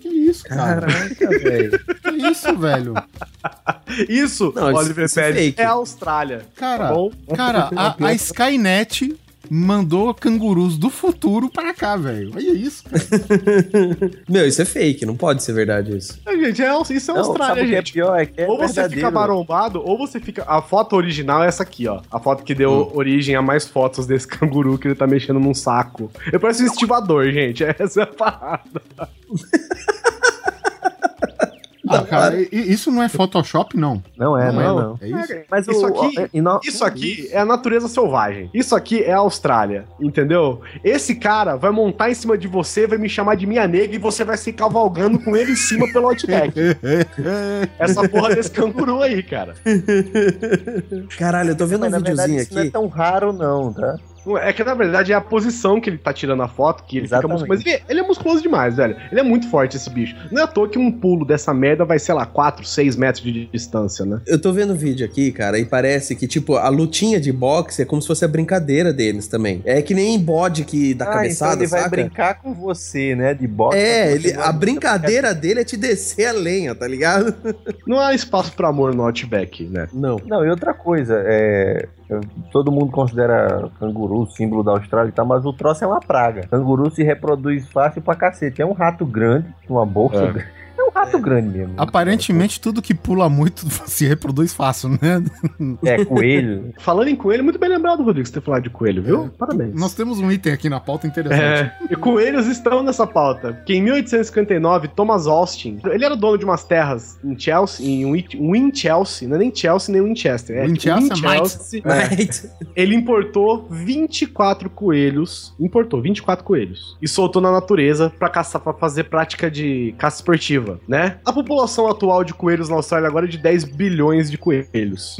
Que isso, cara? Caraca, velho. Que isso, velho? Isso, Não, Oliver isso é Pérez, fake. é a Austrália. Cara, Tá bom? cara, a, a Skynet mandou cangurus do futuro pra cá, velho. Olha isso, cara. Meu, isso é fake, não pode ser verdade isso. É, gente, é, isso é Não, Austrália, é gente. pior? É que é ou você fica marombado, ou você fica. A foto original é essa aqui, ó. A foto que deu origem a mais fotos desse canguru que ele tá mexendo num saco. Eu pareço um estivador, gente. Essa é a parada. Ah, cara, isso não é Photoshop, não. Não é, não, é, Não. não. É isso? Mas Isso o- aqui- o- no- Isso aqui é a natureza selvagem. Isso aqui é a Austrália, entendeu? Esse cara vai montar em cima de você, vai me chamar de minha nega e você vai se cavalgando com ele em cima pelo Outback. Essa porra desse canguru aí, cara. Caralho, eu tô vendo um Mas, na verdade, videozinho isso não é aqui. tão raro, não, tá? É que na verdade é a posição que ele tá tirando a foto, que ele Exatamente. fica musculoso. Mas ele, ele é musculoso demais, velho. Ele é muito forte, esse bicho. Não é à toa que um pulo dessa merda vai, sei lá, 4, 6 metros de distância, né? Eu tô vendo o vídeo aqui, cara, e parece que, tipo, a lutinha de boxe é como se fosse a brincadeira deles também. É que nem bode que dá Ah, cabeçada, então ele vai saca? brincar com você, né? De boxe. É, ele, vai- a brincadeira dele é te descer a lenha, tá ligado? Não há espaço pra amor no Outback, né? Não. Não, e outra coisa, é. Todo mundo considera canguru símbolo da Austrália e tal, mas o troço é uma praga. Canguru se reproduz fácil pra cacete. É um rato grande, uma bolsa. É. grande. É um rato grande mesmo. Aparentemente, tudo que pula muito se reproduz fácil, né? É, coelho. Falando em coelho, muito bem lembrado, Rodrigo, você ter falado de coelho, viu? Parabéns. Nós temos um item aqui na pauta interessante. É, e coelhos estão nessa pauta. Porque em 1859, Thomas Austin, ele era dono de umas terras em Chelsea, em Win- Winchelsea, não é nem Chelsea nem Winchester. É, Winchelsea, Winchelsea, é. Right. Ele importou 24 coelhos, importou 24 coelhos e soltou na natureza pra caçar, para fazer prática de caça esportiva, né? A população atual de coelhos na Austrália agora é de 10 bilhões de coelhos.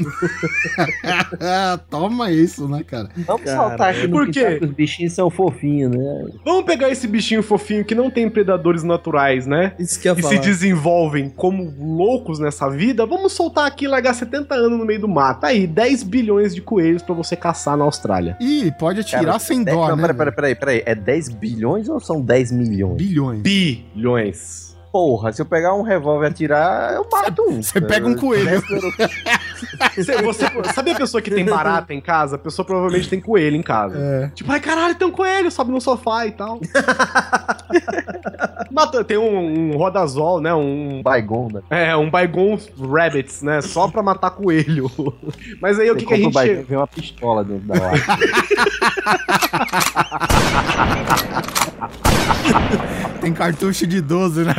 Toma isso, né, cara? Vamos Caralho. saltar aqui no Por que quê? tá que os bichinhos são fofinhos, né? Vamos pegar esse bichinho fofinho que não tem predadores naturais, né? Isso que eu e falar. se desenvolvem como loucos nessa vida, vamos soltar aqui e largar 70 anos no meio do mato. Aí, 10 bilhões de coelhos pra você caçar na Austrália. E pode atirar Cara, sem dó, não, né? peraí, peraí, peraí, peraí. É 10 bilhões ou são 10 milhões? Bilhões. Bilhões. Porra, se eu pegar um revólver e atirar, eu mato um. Você pega um coelho. Você, você- sabe a pessoa que tem barata em casa? A pessoa provavelmente tem coelho em casa. É. Tipo, ai caralho, tem um coelho, sobe no sofá e tal. Mata, tem um, um rodazol, né? Um. Baigon, né? É, um Baigon Rabbits, né? Só pra matar coelho. Mas aí o que, que a gente. Baigon, Vem uma pistola dentro da lata. Tem cartucho de 12, né?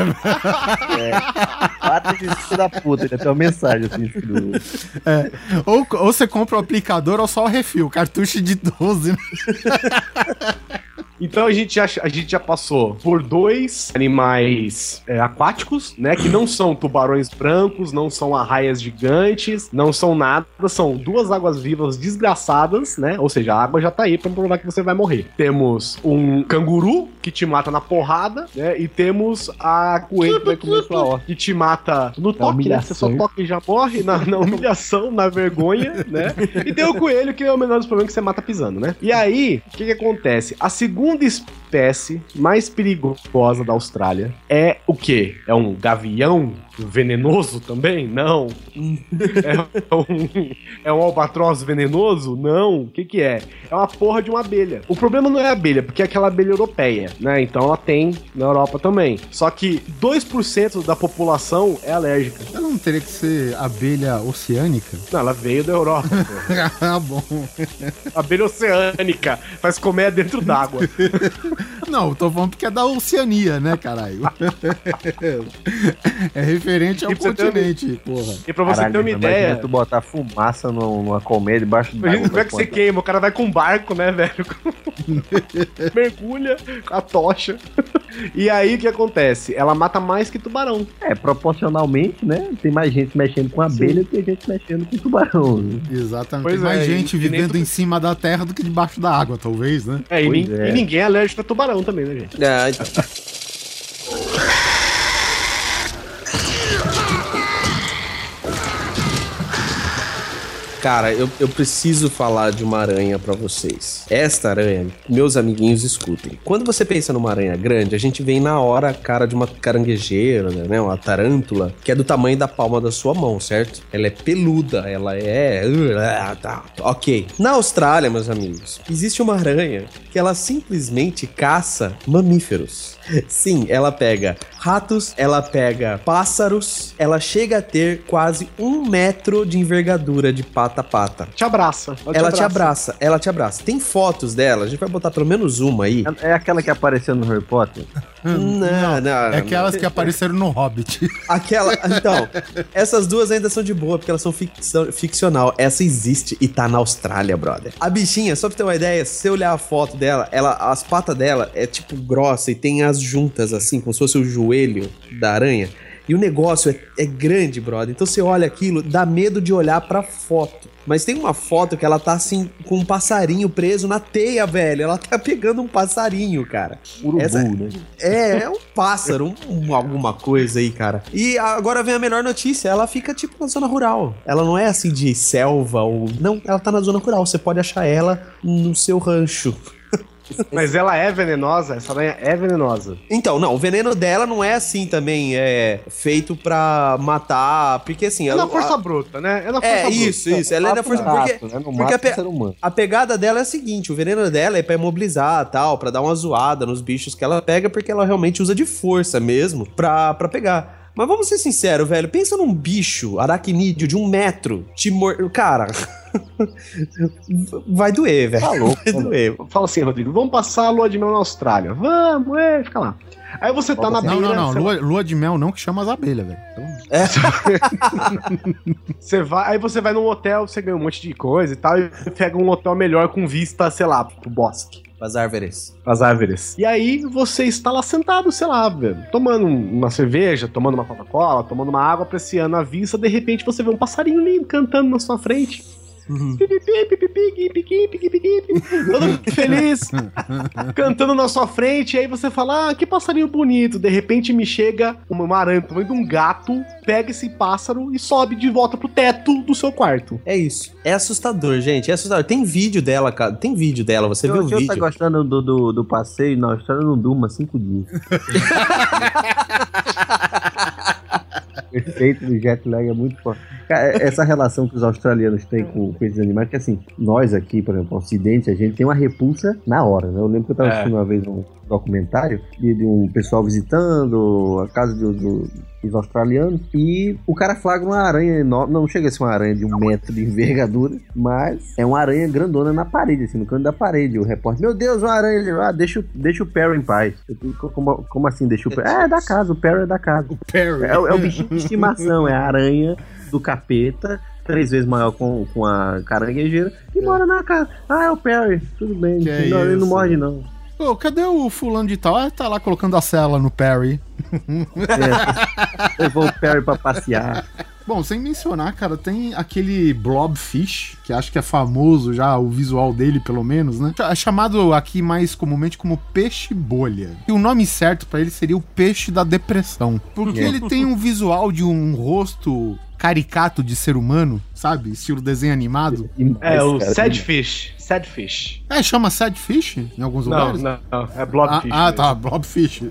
Lata de filho da puta, ainda tem uma mensagem assim escrito. ou, ou você compra o aplicador ou só o refil. Cartucho de 12, né? Então a gente já, a gente já passou por dois animais é, aquáticos, né? Que não são tubarões brancos, não são arraias gigantes, não são nada, são duas águas vivas desgraçadas, né? Ou seja, a água já tá aí pra provar que você vai morrer. Temos um canguru que te mata na porrada, né? E temos a coelho que vai comer sua horta, que te mata no toque, né? Você só toca e já morre, na, na humilhação, na vergonha, né? E tem o coelho que é o menor dos problemas que você mata pisando, né? E aí, o que que acontece? A segunda espécie mais perigosa da Austrália é o quê? É um gavião venenoso também? Não. É um, é um albatroz venenoso? Não. O que que é? É uma porra de uma abelha. O problema não é a abelha, porque é aquela abelha europeia, né? Então ela tem na Europa também. Só que 2% da população é alérgica. Ela não teria que ser abelha oceânica? Não, ela veio da Europa. ah, bom. abelha oceânica. Faz comer dentro d'água. Não, eu tô falando porque é da Oceania, né, caralho? é referente ao E ter continente, porra. E pra você Caralho, ter uma ideia. tu botar fumaça numa, colmeia debaixo do Imagina como é que você queima, o cara vai com um barco, né, velho? Mergulha com a tocha. E aí o que acontece? Ela mata mais que tubarão. É, proporcionalmente, né? Tem mais gente mexendo com abelha do que gente mexendo com tubarão. né? Exatamente. Pois Tem mais é, gente vivendo tudo- em cima da terra do que debaixo da água, talvez, né? É, e, é. e ninguém é alérgico a tubarão também, né, gente? Ah, então. Cara, eu, eu preciso falar de uma aranha pra vocês. Esta aranha, meus amiguinhos, escutem. Quando você pensa numa aranha grande, a gente vem na hora a cara de uma caranguejeira, né? Uma tarântula, que é do tamanho da palma da sua mão, certo? Ela é peluda, ela é. Tá. Ok. Na Austrália, meus amigos, existe uma aranha que ela simplesmente caça mamíferos. Sim, ela pega ratos, ela pega pássaros, ela chega a ter quase um metro de envergadura de pata a pata. Te abraça. Ela te abraça, ela te abraça. Tem fotos dela, a gente vai botar pelo menos uma aí. É é aquela que apareceu no Harry Potter? Não, não. É aquelas que apareceram no Hobbit. Aquela. Então, essas duas ainda são de boa, porque elas são ficção, ficcional. Essa existe e tá na Austrália, brother. A bichinha, só pra ter uma ideia, se você olhar a foto dela, ela, as patas dela é tipo grossa e tem as juntas, assim, como se fosse o joelho da aranha. E o negócio é, é grande, brother. Então você olha aquilo, dá medo de olhar pra foto. Mas tem uma foto que ela tá assim, com um passarinho preso na teia, velho. Ela tá pegando um passarinho, cara. Urubu, Essa- né? É, é um pássaro, um- alguma coisa aí, cara. E agora vem a melhor notícia: ela fica tipo na zona rural. Ela não é assim de selva ou. Não, ela tá na zona rural. Você pode achar ela no seu rancho. Mas ela é venenosa, essa aranha é venenosa. Então, não, o veneno dela não é assim também, é feito pra matar, porque assim, É ela na força bruta, né? É na força É, bruta. isso, isso, ela é na força Rato, porque né? Porque a pe- o ser humano. A pegada dela é a seguinte: o veneno dela é pra imobilizar tal, pra dar uma zoada nos bichos que ela pega, porque ela realmente usa de força mesmo pra, pra pegar. Mas vamos ser sinceros, velho. Pensa num bicho aracnídeo de um metro te mor... Cara. Vai doer, velho. Tá louco, Vai doer. Fala assim, Rodrigo, vamos passar a lua de mel na Austrália. Vamos, é, fica lá. Aí você tá na Não, beira, não, não. você- Lua, lua de mel não que chama as abelhas, velho. Então, Você vai, aí você vai num hotel, você ganha um monte de coisa e tal, e pega um hotel melhor com vista, sei lá, pro bosque. As árvores. As árvores. E aí você está lá sentado, sei lá, velho, tomando um- uma cerveja, tomando uma Coca-Cola, tomando uma água, apreciando a vista, de repente você vê um passarinho lindo cantando na sua frente. Pipipi. Todo mundo feliz, cantando na sua frente, e aí você fala, ah, que passarinho bonito. De repente me chega uma uma aranha tamanho de um gato, pega esse pássaro e sobe de volta pro teto do seu quarto. É isso. É assustador, gente. É assustador. Tem vídeo dela, cara. Tem vídeo dela. Você viu o o senhor tá vídeo? gostando do, do, do passeio, na Austrália não durma cinco dias. Efeito do jet lag é muito forte. Cara, essa relação que os australianos têm com, com esses animais, que assim, nós aqui, por exemplo, Ocidente, a gente tem uma repulsa na hora, né? Eu lembro que eu tava É. assistindo uma vez um documentário de, de um pessoal visitando a casa do- do- dos australianos e o cara flagra uma aranha enorme, não chega a ser uma aranha de um metro de envergadura, mas é uma aranha grandona na parede, assim, no canto da parede. O repórter, meu Deus, uma aranha, ele, ah, deixa, o- deixa o Perry em paz. Eu Como, como assim, deixa o Perry? É, é da casa, o Perry é da casa. Perry. É, o- é o bichinho de estimação, é a aranha do capeta, três vezes maior com, com a caranguejeira, e mora na casa. Ah, é o Perry, tudo bem, não, ele não morde não. Pô, cadê o fulano de tal? Ah, tá lá colocando a cela no Perry. É, levou o Perry pra passear. Bom, sem mencionar, cara, tem aquele blobfish, que acho que é famoso já, o visual dele, pelo menos, né? É chamado aqui mais comumente como peixe bolha. E o nome certo pra ele seria o peixe da depressão. Porque ele tem um visual de um rosto caricato de ser humano, sabe? Estilo desenho animado. É, o Cara, Sadfish. Sadfish. É, chama Sadfish em alguns Não, lugares? não, não. É Ah, Blobfish. ah, mesmo. tá, blobfish.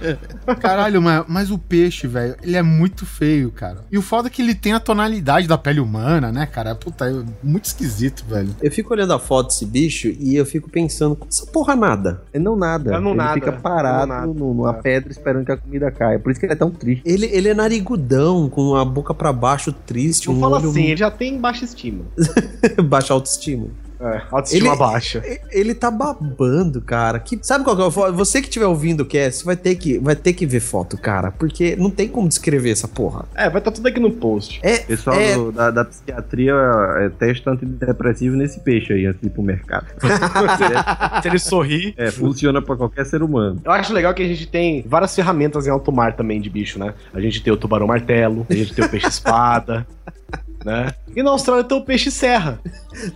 Caralho, mas, mas o peixe, velho, ele é muito feio, cara. E o foda é que ele tem a tonalidade da pele humana, né, cara? Puta, é muito esquisito, velho. Eu fico olhando a foto desse bicho e eu fico pensando, essa porra nada. É não nada. É não ele nada. fica É não parado nada. no- numa É. pedra esperando que a comida caia. Por isso que ele é tão triste. Ele, ele é narigudão, com a boca pra baixo, triste, Não um fala olho assim, ele já tem baixa estima. baixa autoestima. É, autoestima Ele- baixa. Ele tá babando, cara. Que, sabe qual que é o fo- Você que estiver ouvindo o cast, vai ter que, vai ter que ver foto, cara. Porque não tem como descrever essa porra. É, vai estar tudo aqui no post. É, O pessoal é, do- da, da psiquiatria é, testa antidepressivo nesse peixe aí, antes de ir pro mercado. Se ele sorrir. É, funciona pra qualquer ser humano. Eu acho legal que a gente tem várias ferramentas em alto mar também de bicho, né? A gente tem o tubarão martelo, a gente tem o peixe espada, né? E na Austrália tem o peixe serra.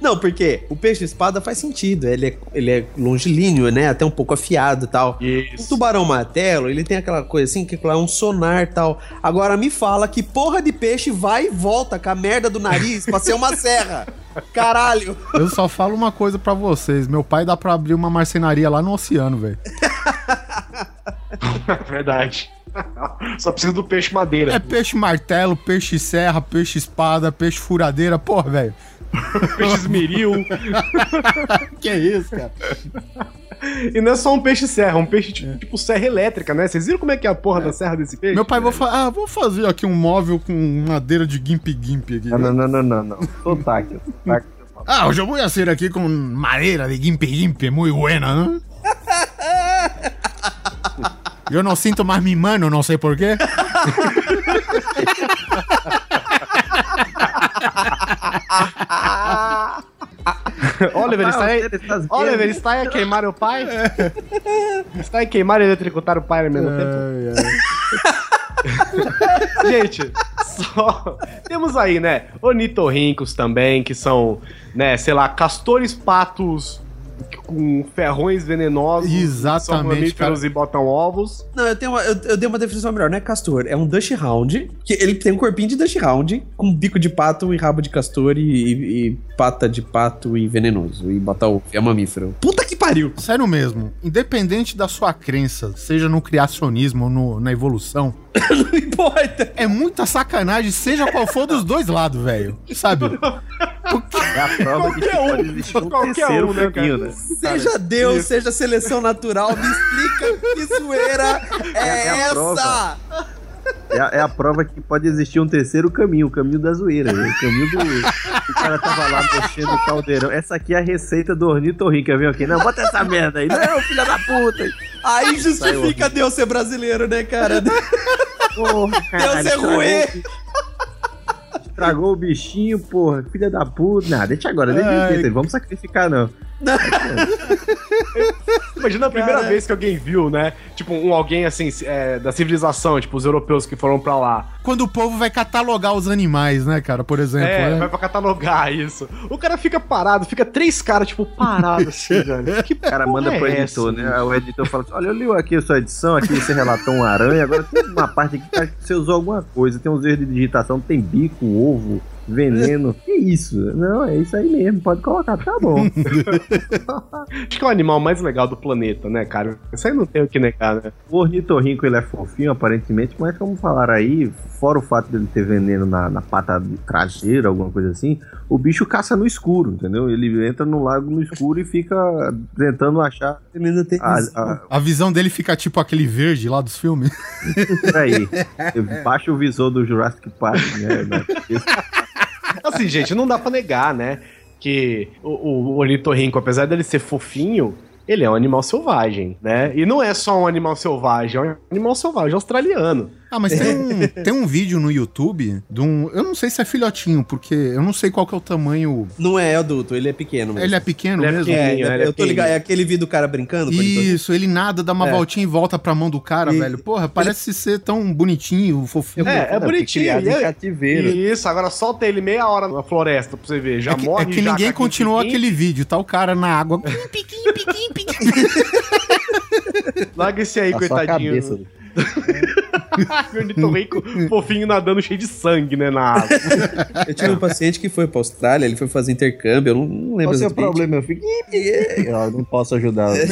Não, porque o peixe espada faz sentido. Ele é, ele é longilíneo, né? Até um pouco afiado e tal. O Isso. tubarão martelo, ele tem aquela coisa assim, que é um sonar e tal. Agora me fala que porra de peixe vai e volta com a merda do nariz pra ser uma serra. Caralho. Eu só falo uma coisa pra vocês: meu pai dá pra abrir uma marcenaria lá no oceano, velho. Verdade. Só precisa do peixe madeira. É peixe martelo, peixe serra, peixe espada, peixe furadeira, porra, velho. Peixe esmeril. Que isso, cara? e não é só um peixe serra, é um peixe tipo, tipo serra elétrica, né? Vocês viram como é que é a porra da serra desse peixe? Meu pai vai falar, ah, vou fazer aqui um móvel com madeira de gimp-gimp aqui. Não, não, não, não, não. não. Sotaque. sotaque. Ah, hoje eu vou fazer aqui com madeira de gimp-gimp, muito buena, né? Eu não sinto mais mi mano, não sei porquê. Oliver, está aí. Oliver, está aí a queimar o pai? Está aí a queimar e eletrocutar o pai ao mesmo tempo? Gente, só. Temos aí, né? Ornitorrincos também, que são, né, sei lá, castores patos com ferrões venenosos. Exatamente, São e botam ovos. Não, eu, tenho uma, eu, eu dei uma definição melhor, não é castor, é um Dutch Hound, que ele tem um corpinho de Dutch Hound, com bico de pato e rabo de castor e, e- e pata de pato e venenoso, e bota ovo, é mamífero. Puta que pariu! Sério mesmo, independente da sua crença, seja no criacionismo ou no- na evolução, Não importa! é muita sacanagem, seja qual for dos dois lados, velho. Sabe? É a prova de que Qualquer um. existir um Qualquer terceiro um, né, cara? né? Seja Deus, seja seleção natural, me explica que zoeira é, É essa! prova. É a, é a prova que pode existir um terceiro caminho, o caminho da zoeira. né? O caminho do. O cara tava lá mexendo o caldeirão. Essa aqui é a receita do ornitorrinco. Ver aqui? Não, bota essa merda aí. Não, filha da puta. Aí justifica Deus ser brasileiro, né, cara? Porra, caralho, Deus é ruim. Estragou o bichinho, porra. Filha da puta. Não, deixa agora, deixa Ai. Vamos sacrificar, não. Imagina a primeira Cara. vez que alguém viu, né? Tipo, um alguém assim, é, da civilização, tipo, os europeus que foram pra lá. Quando o povo vai catalogar os animais, né, cara? Por exemplo. É, né? vai pra catalogar isso. O cara fica parado, fica três caras, tipo, parados assim, velho. Que O cara manda pro é editor, essa, né? O editor fala assim: Olha, eu li aqui a sua edição, aqui você relatou uma aranha, agora tem uma parte aqui que que você usou alguma coisa. Tem uns erros de digitação, tem bico, ovo, veneno. Que isso? Não, é isso aí mesmo, pode colocar, tá bom. Acho que é o animal mais legal do planeta, né, cara? Isso aí não tem o que negar, né? O ornitorrinco ele é fofinho, aparentemente, mas como falaram aí, fora o fato dele ter veneno na, na pata traseira, alguma coisa assim, o bicho caça no escuro, entendeu? Ele entra no lago no escuro e fica tentando achar Ele ainda tem a, a, A visão dele fica tipo aquele verde lá dos filmes. por aí. Baixa o visor do Jurassic Park, né? na- Assim, gente, não dá pra negar, né? Que o, o ornitorrinco, apesar dele ser fofinho, ele é um animal selvagem, né? E não é só um animal selvagem, é um animal selvagem australiano. Ah, mas tem um, tem um vídeo no YouTube de um. Eu não sei se é filhotinho, porque eu não sei qual que é o tamanho. Não é adulto, ele é pequeno mesmo. Ele é pequeno Ele é mesmo? pequeno. É, ele é eu tô ligado. É aquele vídeo do cara brincando ele. Isso, ele nada, dá uma É. voltinha e volta pra mão do cara, E- velho. Porra, parece ser tão bonitinho, fofinho. É, é bonitinho. e é- cativeiro. Isso, agora solta ele meia hora na floresta pra você ver. Já É que, morre, é que já ninguém continuou aquele vídeo, tá o cara na água. Piquinho, piquinho, piquinho. Larga esse aí, A sua coitadinho. cabeça. Ornitorrinco fofinho nadando cheio de sangue, né, na água. Eu tive um paciente que foi pra Austrália, ele foi fazer intercâmbio, eu não, não lembro Qual é o problema? Eu fico. Eu não posso ajudar.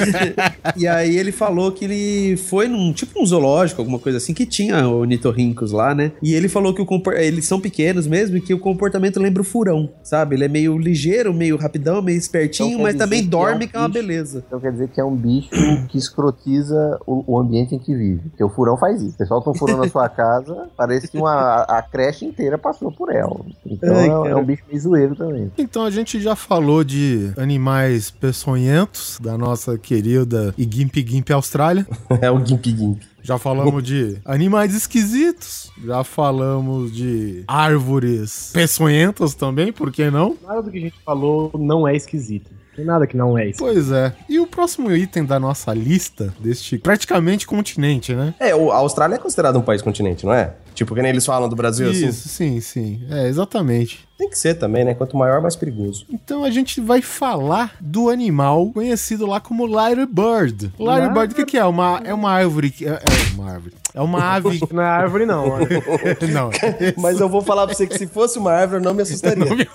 E aí ele falou que ele foi num tipo um zoológico, alguma coisa assim, que tinha ornitorrincos lá, né? E ele falou que o compor- eles são pequenos mesmo e que o comportamento lembra o furão, sabe? Ele é meio ligeiro, meio rapidão, meio espertinho, Então mas também dizer que é dorme, um que é uma bicho. beleza. Então quer dizer que é um bicho que escrotiza o, o ambiente em que vive. Porque o furão faz isso. Você solta um furão na sua casa, parece que uma, a, creche inteira passou por ela. Então Ai, é, um- é um bicho meio zoeiro também. Então a gente já falou de animais peçonhentos, da nossa querida e Gimp Gimp Austrália. É o Gimp Gimp. Já falamos de animais esquisitos. Já falamos de árvores peçonhentas também, por que não? Nada do que a gente falou não é esquisito. Tem nada que não é esquisito. Pois é. E o próximo item da nossa lista, deste praticamente continente, né? É, o- a Austrália é considerada um país continente, não é? Tipo, que nem eles falam do Brasil, assim. Isso, sim, sim. É, exatamente. Tem que ser também, né? Quanto maior, mais perigoso. Então a gente vai falar do animal conhecido lá como Lyre Bird. Lyre Bird, o que, que é? Uma, é uma árvore. que- É, é uma árvore. É uma ave. Não é árvore, não. não, Mas eu vou falar pra você que se fosse uma árvore, eu não me assustaria. não me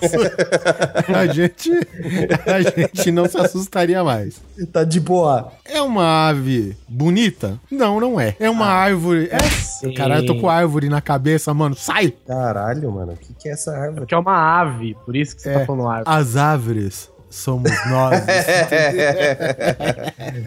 a gente, a gente não se assustaria mais. tá de boa. É uma ave bonita? Não, não é. É uma árvore. É. sim. Caralho, eu tô com árvore na cabeça, mano. Sai! Caralho, mano. O que, que é essa árvore? Porque é uma ave, por isso que você É. tá falando árvore. As árvores somos nós.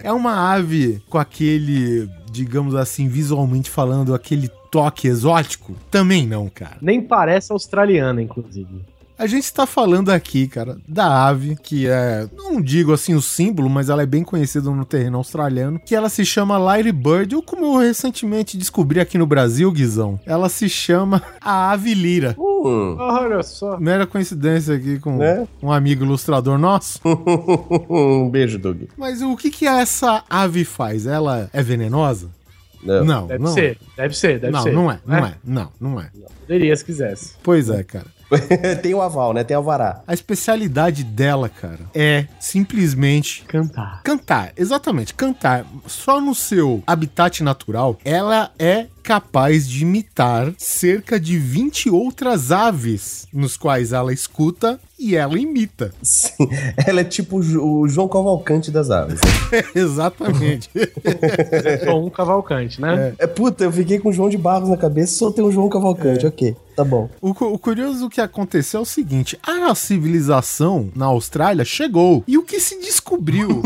é uma ave com aquele, digamos assim, visualmente falando, aquele toque exótico? Também não, cara. Nem parece australiana, inclusive. A gente está falando aqui, cara, da ave, que é, não digo assim o símbolo, mas ela é bem conhecida no terreno australiano, que ela se chama Lyre Bird, ou como eu recentemente descobri aqui no Brasil, Guizão, ela se chama a ave lira. Hum. Olha só. Mera coincidência aqui com Né? um amigo ilustrador nosso. um beijo, Doug. Mas o que que essa ave faz? Ela é venenosa? Não. Não, Deve não. ser, deve ser, deve não, ser. não é, não é, não, não é. Poderia se quisesse. Pois é, cara. Tem o aval, né? Tem o vará. A especialidade dela, cara, é simplesmente Cantar. cantar. Exatamente, cantar. Só no seu habitat natural, ela é capaz de imitar cerca de 20 outras aves, nos quais ela escuta e ela imita. Sim. Ela é tipo o Jo- o João Cavalcante das aves. né? Exatamente. Só um cavalcante, né? É, puta, eu fiquei com o João de Barros na cabeça, só tem o João Cavalcante. Ok, tá bom. O, o curioso que aconteceu é o seguinte: a civilização na Austrália chegou. E o que se descobriu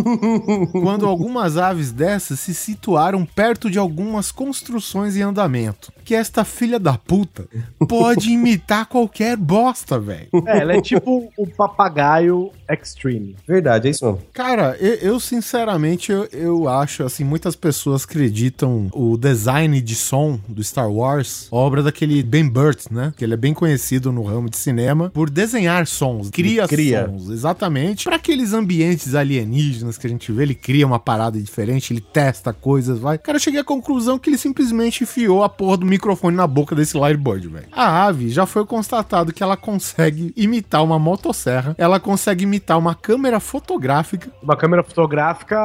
quando algumas aves dessas se situaram perto de algumas construções em andamento? Que esta filha da puta pode imitar qualquer bosta, velho. É, ela é tipo o papagaio extreme. Verdade, é isso mesmo. Cara, eu, eu, sinceramente eu, eu acho assim, muitas pessoas acreditam o design de som do Star Wars, obra daquele Ben Burt, né? Que ele é bem conhecido no ramo de cinema por desenhar sons, cria, cria. sons, exatamente. Para aqueles ambientes alienígenas que a gente vê, ele cria uma parada diferente, ele testa coisas, vai. Cara, eu cheguei à conclusão que ele simplesmente enfiou a porra do microfone na boca desse Lyrebird, velho. A ave já foi constatado que ela consegue imitar uma motosserra, ela consegue imitar uma câmera fotográfica Uma câmera fotográfica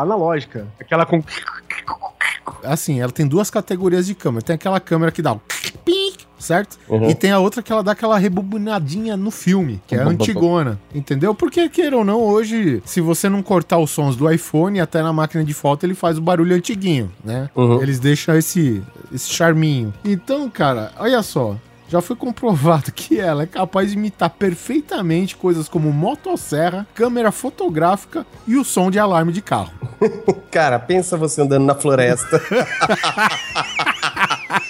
analógica. Aquela com. assim, ela tem duas categorias de câmera. Tem aquela câmera que dá o certo? Uhum. E tem a outra que ela dá aquela rebobinadinha no filme, que é a antigona, entendeu? Porque, queira ou não, hoje, se você não cortar os sons do iPhone, até na máquina de foto ele faz o barulho antiguinho, né? Uhum. Eles deixam esse, esse charminho. Então, cara, olha só. Já foi comprovado que ela é capaz de imitar perfeitamente coisas como motosserra, câmera fotográfica e o som de alarme de carro. Cara, pensa você andando na floresta.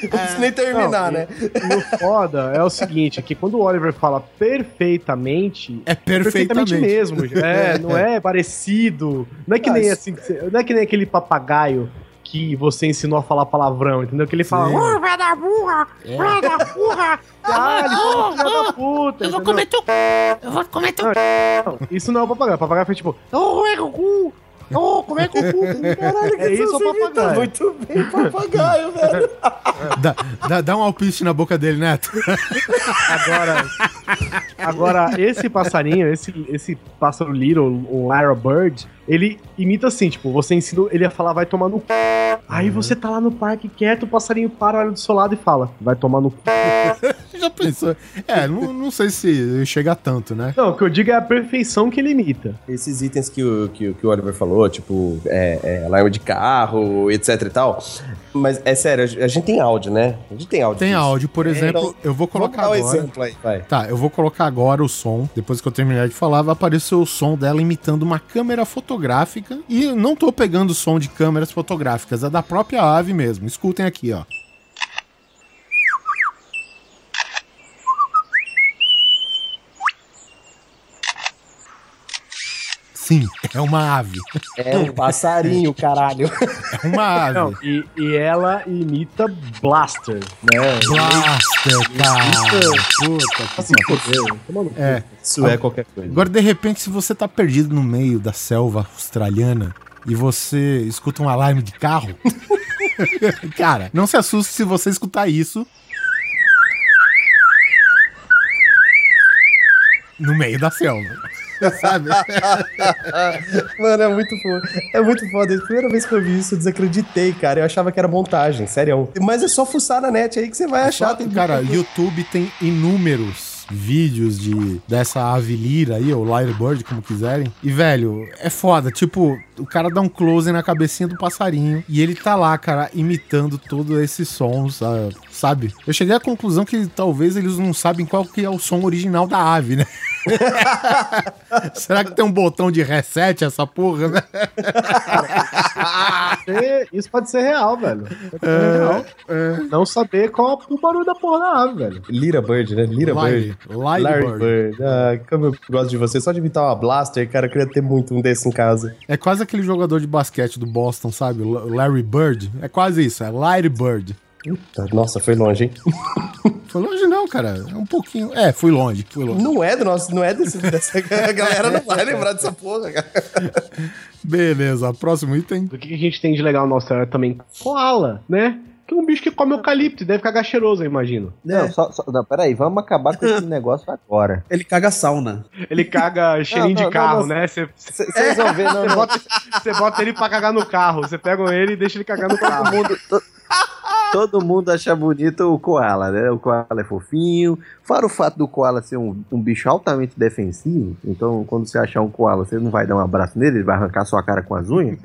Não precisa nem terminar, Não, né? E o foda é o seguinte, é que quando o Oliver fala perfeitamente, É perfeitamente. mesmo. É, não é parecido. Não é que nem Ah, assim, que você- não é que nem aquele papagaio que você ensinou a falar palavrão, entendeu? Que ele fala, ô, vai da burra, vai da burra, caralho, filho da puta. Eu vou entendeu? comer teu. Eu vou comer teu. Não, Isso não é o papagaio. O papagaio foi tipo, ô, é o cu. Ô, como é que o cu? Caralho, é isso o papagaio. Muito bem, papagaio, velho. Dá, dá, dá um alpiste na boca dele, Neto. Agora, agora esse passarinho, esse, esse pássaro little, o Lyra Bird, ele imita assim, tipo, você ensina ele a falar vai tomar no cu. Aí você tá lá no parque quieto, o passarinho para, olha do seu lado e fala, vai tomar no cu. Já pensou? É, não, não sei se chega tanto, né? Não, o que eu digo é a perfeição que ele imita. Esses itens que o, que, o- que o Oliver falou, tipo, é, é, alarme de carro, etc e tal. Mas é sério, a gente tem áudio, né? A gente tem áudio. Tem disso. áudio, por exemplo, então, eu vou colocar Vamos dar um agora. exemplo aí, vai. Tá, eu vou colocar agora o som. Depois que eu terminar de falar, vai aparecer o som dela imitando uma câmera fotográfica. E eu não tô pegando som de câmeras fotográficas, é da própria ave mesmo. Escutem aqui, ó. Sim, é uma ave. É um passarinho, caralho. É uma ave. Não, e, e ela imita Blaster, né? Blaster, cara. Puta. Tomando cu. É. Isso é qualquer coisa. Agora, de repente, se você tá perdido no meio da selva australiana e você escuta um alarme de carro, cara, não se assuste se você escutar isso no meio da selva. Sabe? Mano, é muito foda. É muito foda. A primeira vez que eu vi isso, eu desacreditei, cara. Eu achava que era montagem, sério. Mas é só fuçar na net aí que você vai achar. Tem Cara, YouTube tem inúmeros vídeos de dessa ave lira aí, ou Lyrebird, como quiserem. E, velho, é foda. Tipo, o cara dá um close na cabecinha do passarinho e ele tá lá, cara, imitando todos esses sons, ah, sabe? Eu cheguei à conclusão que talvez eles não sabem qual que é o som original da ave, né? Será que tem um botão de reset essa porra, né? É, Isso pode ser real, velho. Pode ser real. Não saber qual é o barulho da porra da ave, velho. Lira Bird, né? Lira Bird. Larry, Bird. Bird. Ah, como eu gosto de você. Só de imitar uma Blaster, cara, eu queria ter muito um desse em casa. É quase aquele jogador de basquete do Boston, sabe? Larry Bird. É quase isso, é Larry Bird. Tá, Nossa, foi longe, hein? Foi longe não, cara. É um pouquinho. É, fui longe, fui longe. Não é do nosso, não é desse, dessa a galera não vai lembrar dessa porra, cara. Beleza, próximo item. Do que a gente tem de legal na Austrália também? Koala, né? Que é um bicho que come eucalipto deve cagar cheiroso, eu imagino. Não, só, só, não, peraí, vamos acabar com esse negócio agora. Ele caga sauna. Ele caga cheirinho Não, não, de carro, não, né? Vocês vão ver, não, você bota, bota ele pra cagar no carro. Você pega ele e deixa ele cagar no carro. Todo mundo, todo mundo acha bonito o koala, né? O koala é fofinho. Fora o fato do koala ser um, um bicho altamente defensivo, então quando você achar um koala, você não vai dar um abraço nele, ele vai arrancar sua cara com as unhas.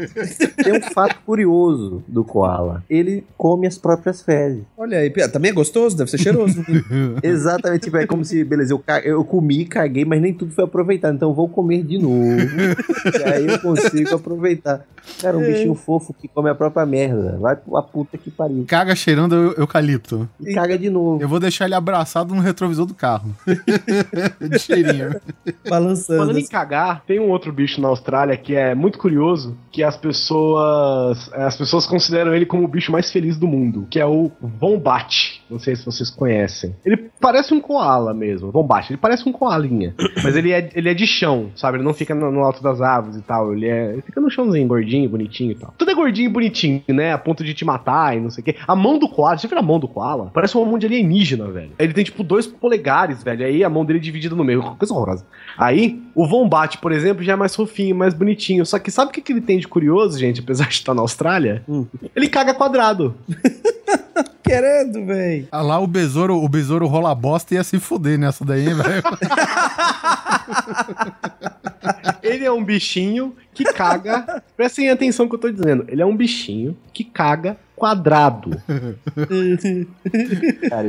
Tem um fato curioso do koala. Ele come as próprias fezes. Olha aí, também é gostoso, deve ser cheiroso. Exatamente, tipo, é como se, beleza, eu, eu comi, caguei, mas nem tudo foi aproveitado, então eu vou comer de novo. e aí eu consigo aproveitar. Cara, um bichinho fofo que come a própria merda. Vai pra puta que pariu. Caga cheirando eu- eucalipto. E caga de novo. Eu vou deixar ele abraçado no retrovisor do carro. De cheirinho. Balançando. Falando em cagar, tem um outro bicho na Austrália que é muito curioso, que as pessoas as pessoas consideram ele como o bicho mais feliz do mundo, que é o Wombat. Não sei se vocês conhecem. Ele parece um koala mesmo, Wombat. Ele parece um koalinha, mas ele é, ele é de chão, sabe? Ele não fica no, no alto das árvores e tal. Ele, é, ele fica no chãozinho, gordinho, bonitinho e tal. Tudo é gordinho e bonitinho, né? A ponto de te matar e não sei o quê. A mão do koala, você viu a mão do koala? Parece uma mão de alienígena, velho. Ele tem tipo dois polegares, velho. Aí a mão dele é dividida no meio. Coisa horrorosa. Aí, o Wombat, por exemplo, já é mais fofinho, mais bonitinho. Só que sabe o que, que ele tem de curioso, gente? Apesar de estar na Austrália? Ele caga quadrado. Querendo, velho. Ah, lá o besouro, o besouro rola bosta e ia se fuder nessa daí, velho. Ele é um bichinho que caga. Prestem atenção no que eu tô dizendo. Ele é um bichinho que caga quadrado.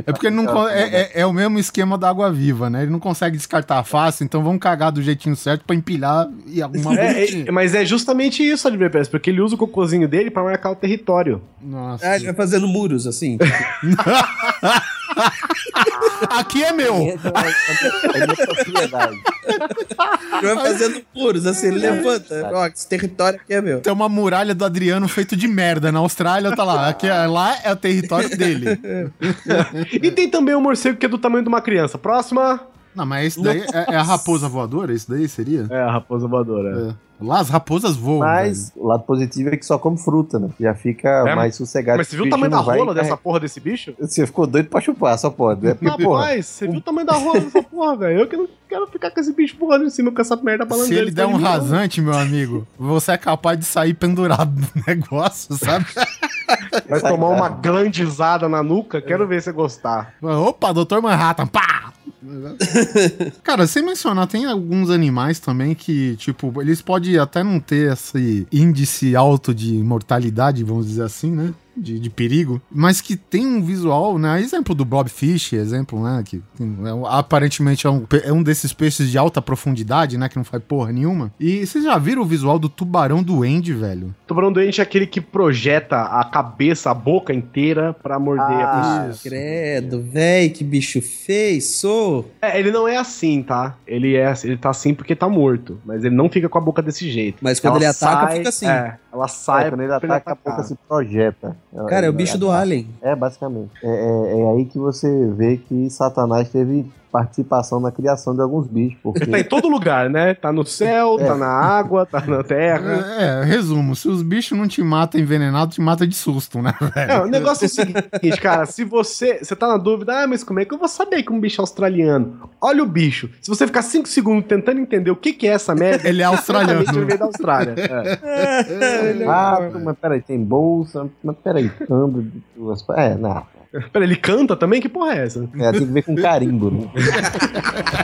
É porque ele não é, é, é o mesmo esquema da água viva, né? Ele não consegue descartar fácil, então vamos cagar do jeitinho certo pra empilhar e arrumar É, bonitinho. é, mas é justamente isso, Pérez, porque ele usa o cocôzinho dele pra marcar o território. Nossa. Ele vai fazendo muros, assim. Aqui é meu. É minha propriedade. Vai fazendo furos, assim, ele levanta. Ó, esse território aqui é meu. Tem uma muralha do Adriano feito de merda. Na Austrália tá lá. Aqui, é- lá é o território dele. E tem também o morcego que é do tamanho de uma criança. Próxima. Não, mas esse daí é, é a raposa voadora? Esse daí seria? É a raposa voadora. É. Lá as raposas voam. Mas o lado positivo é que só come fruta, né? Já fica É, mais sossegado. Mas você viu o tamanho da rola dessa porra desse bicho? Você ficou doido pra chupar, só pode. É porque, porra, Rapaz, você viu o tamanho da rola dessa porra, velho? Eu que não quero ficar com esse bicho voando em cima com essa merda velho. Se balançando. ele der um rasante, meu amigo, você é capaz de sair pendurado no negócio, sabe? Vai tomar uma glandizada na nuca, quero ver você gostar. Opa, Dr. Manhattan, pá! Cara, sem mencionar, tem alguns animais também que, tipo, eles podem até não ter esse índice alto de mortalidade, vamos dizer assim, né? De, de perigo, mas que tem um visual, né? Exemplo do Blobfish, exemplo, né? Que tem- é aparentemente é um, é um desses peixes de alta profundidade, né? Que não faz porra nenhuma. E vocês já viram o visual do tubarão doente, velho? Tubarão doente é aquele que projeta a cabeça, a boca inteira pra morder a Ah, pessoa. Credo, véi, que bicho feio, sou. É, ele não é assim, tá? Ele é, ele tá assim porque tá morto, mas ele não fica com a boca desse jeito. Mas quando Ela ele ataca, sai- fica assim. É, ela sai é, quando ele pra ataca, a boca se projeta. Cara, é o bicho do Alien. É, basicamente. É, é- é aí que você vê que Satanás teve participação na criação de alguns bichos. Porque Ele tá em todo lugar, né? Tá no céu, É. tá na água, tá na terra. É, resumo, se os bichos não te matam envenenado, te mata de susto, né, velho? É, o negócio é o seguinte, cara, se você, você tá na dúvida, ah, mas como é que eu vou saber que um bicho é australiano? Olha o bicho. Se você ficar 5 segundos tentando entender o que que é essa merda, Ele é australiano. ele veio da Austrália. É. Ah, mas peraí, tem bolsa, mas peraí, câmbio de duas. É, não. Pera, ele canta também? Que porra é essa? É, tem que ver com carimbo, né?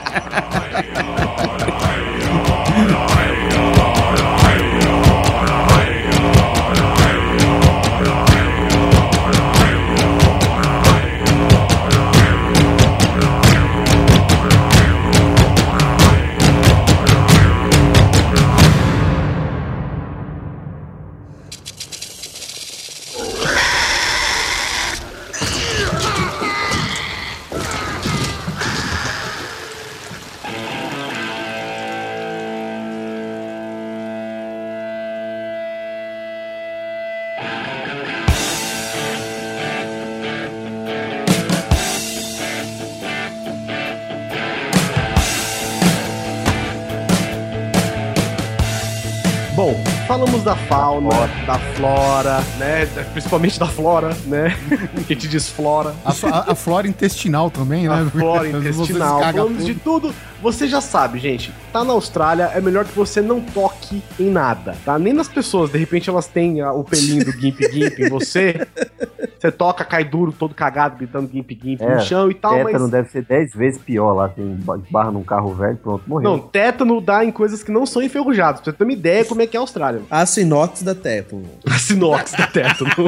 da fauna, da flora, né? Principalmente da flora, né? que te desflora. A, a- a flora intestinal também, né? A flora intestinal. Falamos de tudo. Você já sabe, gente. Tá na Austrália, é melhor que você não toque em nada, tá? Nem nas pessoas. De repente elas têm ah, o pelinho do Gimp Gimp em você. Você toca, cai duro, todo cagado, gritando Gimp Gimp É, no chão e tal, Tétano mas. deve ser 10 vezes pior lá. Tem barra num carro velho, pronto, morreu. Não, tétano dá em coisas que não são enferrujadas. Pra você ter uma ideia como é que é a Austrália. Aço inox da Tepo. A sinox da tétano.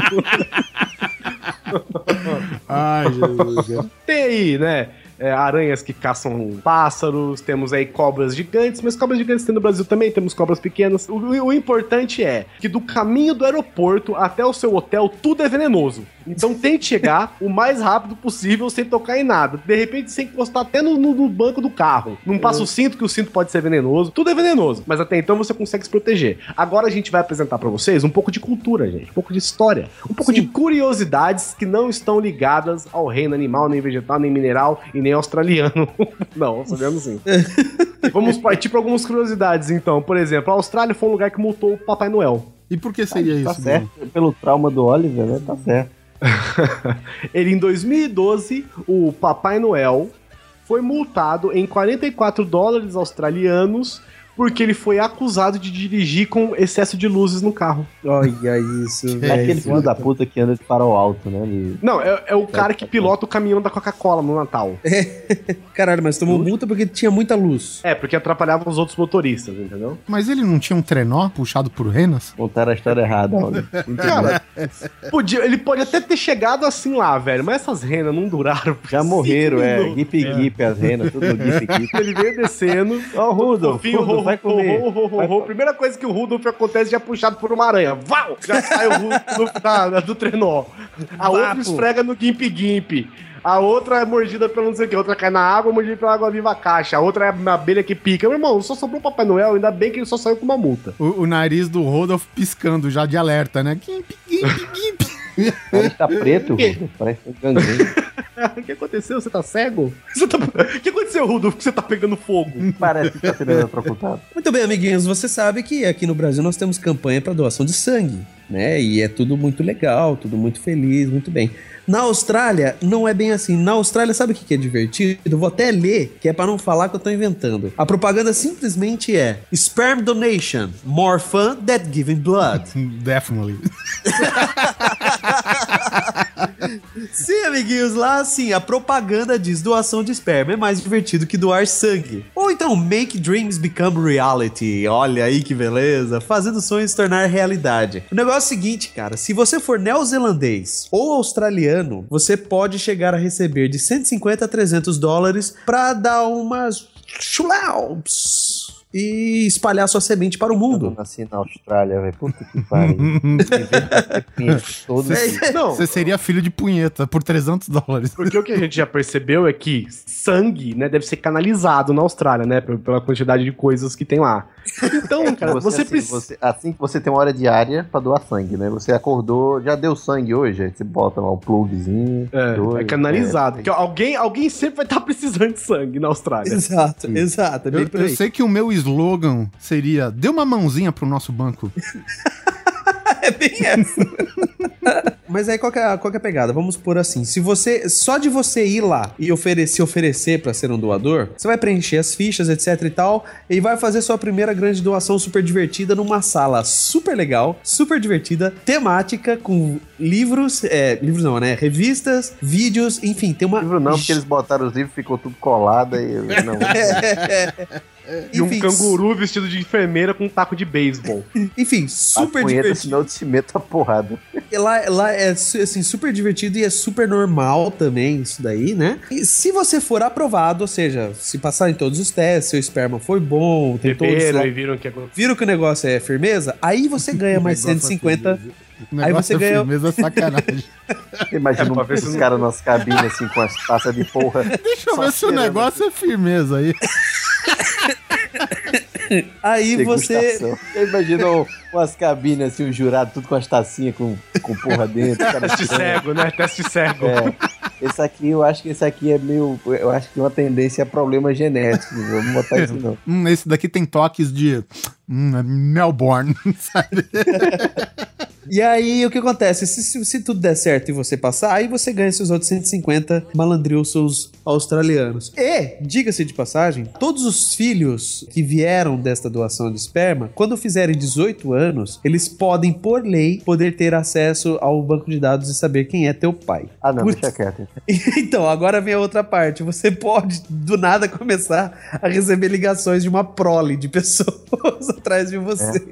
Ai, Jesus. Tem aí, né? É, aranhas que caçam pássaros, temos aí cobras gigantes, mas cobras gigantes tem no Brasil também, temos cobras pequenas. O, o- importante é que do caminho do aeroporto até o seu hotel, tudo é venenoso. Então tente chegar o mais rápido possível sem tocar em nada. De repente, sem encostar até no, no- no banco do carro. Não passa o cinto, que o cinto pode ser venenoso. Tudo é venenoso, mas até então você consegue se proteger. Agora a gente vai apresentar pra vocês um pouco de cultura, gente. Um pouco de história. Um pouco de curiosidades que não estão ligadas ao reino animal, nem vegetal, nem mineral e nem australiano. não, australiano sim. Vamos partir para algumas curiosidades, então. Por exemplo, a Austrália foi um lugar que multou o Papai Noel. E por que seria Tá isso? certo. Pelo trauma do Oliver, né? Tá certo. Ele, em 2012, o Papai Noel foi multado em 44 dólares australianos porque ele foi acusado de dirigir com excesso de luzes no carro. Olha isso, É velho. aquele filho da puta que anda de farol alto, né? Ele- Não, é, é o cara que pilota o caminhão da Coca-Cola no Natal. Caralho, mas tomou multa porque tinha muita luz. É, porque atrapalhava os outros motoristas, entendeu? Mas ele não tinha um trenó puxado por renas? Contaram a história errada, Oliver. Cara, podia, ele pode até ter chegado assim lá, velho, mas essas renas não duraram. Já morreram, é. minutos. Gip Gip, as renas, tudo Gip Gip. Ele veio descendo. Ó, o Rudolf, fofinho, Rudolf, ro- vai comer. Primeira coisa que o Rudolf acontece já é puxado por uma aranha. Val! Já sai o Rudolf da- da- do trenó. A outra esfrega no Gimp Gimp. A outra é mordida pelo não sei o que. A outra cai na água, mordida pela água viva caixa. A outra é uma abelha que pica. Meu irmão, só sobrou o Papai Noel. Ainda bem que ele só saiu com uma multa. O, o nariz do Rodolfo piscando já de alerta, né? Gimp, gimp, gimp. Ele tá preto, parece um gangrene. o que aconteceu? Você tá cego? Você tá... O que aconteceu, Rudolf, que você tá pegando fogo? Parece que tá sendo eletrocutado. Muito bem, amiguinhos, você sabe que aqui no Brasil nós temos campanha para doação de sangue, né? E é tudo muito legal, tudo muito feliz, muito bem. Na Austrália, não é bem assim. Na Austrália, sabe o que é divertido? Vou até ler, que é para não falar que eu tô inventando. A propaganda simplesmente é Sperm donation, more fun than giving blood. Definitely. Sim, amiguinhos, lá assim, a propaganda diz doação de esperma é mais divertido que doar sangue. Ou então, make dreams become reality. Olha aí que beleza, fazendo sonhos tornar realidade. O negócio é o seguinte, cara, se você for neozelandês ou australiano, você pode chegar a receber de 150 a 300 dólares pra dar umas chulaups e espalhar sua semente para o Eu mundo. nasci na Austrália, velho. Puta que pariu. É, Você seria filho de punheta por 300 dólares. Porque o que a gente já percebeu é que sangue, né, deve ser canalizado na Austrália, né, pela quantidade de coisas que tem lá. Então, cara, você, assim, precisa... você- assim que você tem uma hora diária pra doar sangue, né? Você acordou, já deu sangue hoje, aí você bota lá um plugzinho. É, dois, é canalizado. é. Porque alguém, alguém sempre vai estar precisando de sangue na Austrália. Exato, exato, é bem Eu, eu sei que o meu slogan seria: dê uma mãozinha pro nosso banco. É bem essa. Mas aí qual que, é, a- qual que é a pegada? Vamos por assim, se você só de você ir lá e oferecer, se oferecer para ser um doador, você vai preencher as fichas, etc e tal, e vai fazer sua primeira grande doação super divertida numa sala super legal, super divertida, temática com livros, é, livros não, né? Revistas, vídeos, enfim, tem uma Livro não, porque eles botaram os livros, ficou tudo colado e não. E um canguru vestido de enfermeira com um taco de beisebol. Enfim, Super a divertido. senão te meto a porrada. E Lá, lá é assim, super divertido e é super normal também isso daí, né? E se você for aprovado, ou seja, se passar em todos os testes, seu esperma foi bom, tem todos Beberam lá, e viram que aconteceu. viram que o negócio é firmeza, aí você ganha mais Negócio 150. Assim, negócio Aí você é ganha- firmeza, é sacanagem. Imagina É, um, os não- caras nas cabines assim com as taças de porra. Deixa eu ver se o negócio é firmeza aí. Aí você. Degustação. Você Imagina umas cabines assim, o jurado, tudo com as tacinhas com, com porra dentro. cara Teste tirando. cego, né? Teste cego. É. Esse aqui, eu acho que esse aqui é meio. Eu acho que uma tendência a problema genético. não Vamos botar isso não. Hum, esse daqui tem toques de. Hum, é Melbourne, sabe? E aí o que acontece? Se, se, se tudo der certo e você passar, aí você ganha seus outros 150 malandrilsos australianos. E, diga-se de passagem, todos os filhos que vieram desta doação de esperma, quando fizerem 18 anos, eles podem, por lei, poder ter acesso ao banco de dados e saber quem é teu pai. Ah, não, Putz. deixa quieto. Então, agora vem a outra parte. Você pode, do nada, começar a receber ligações de uma prole de pessoas atrás de você.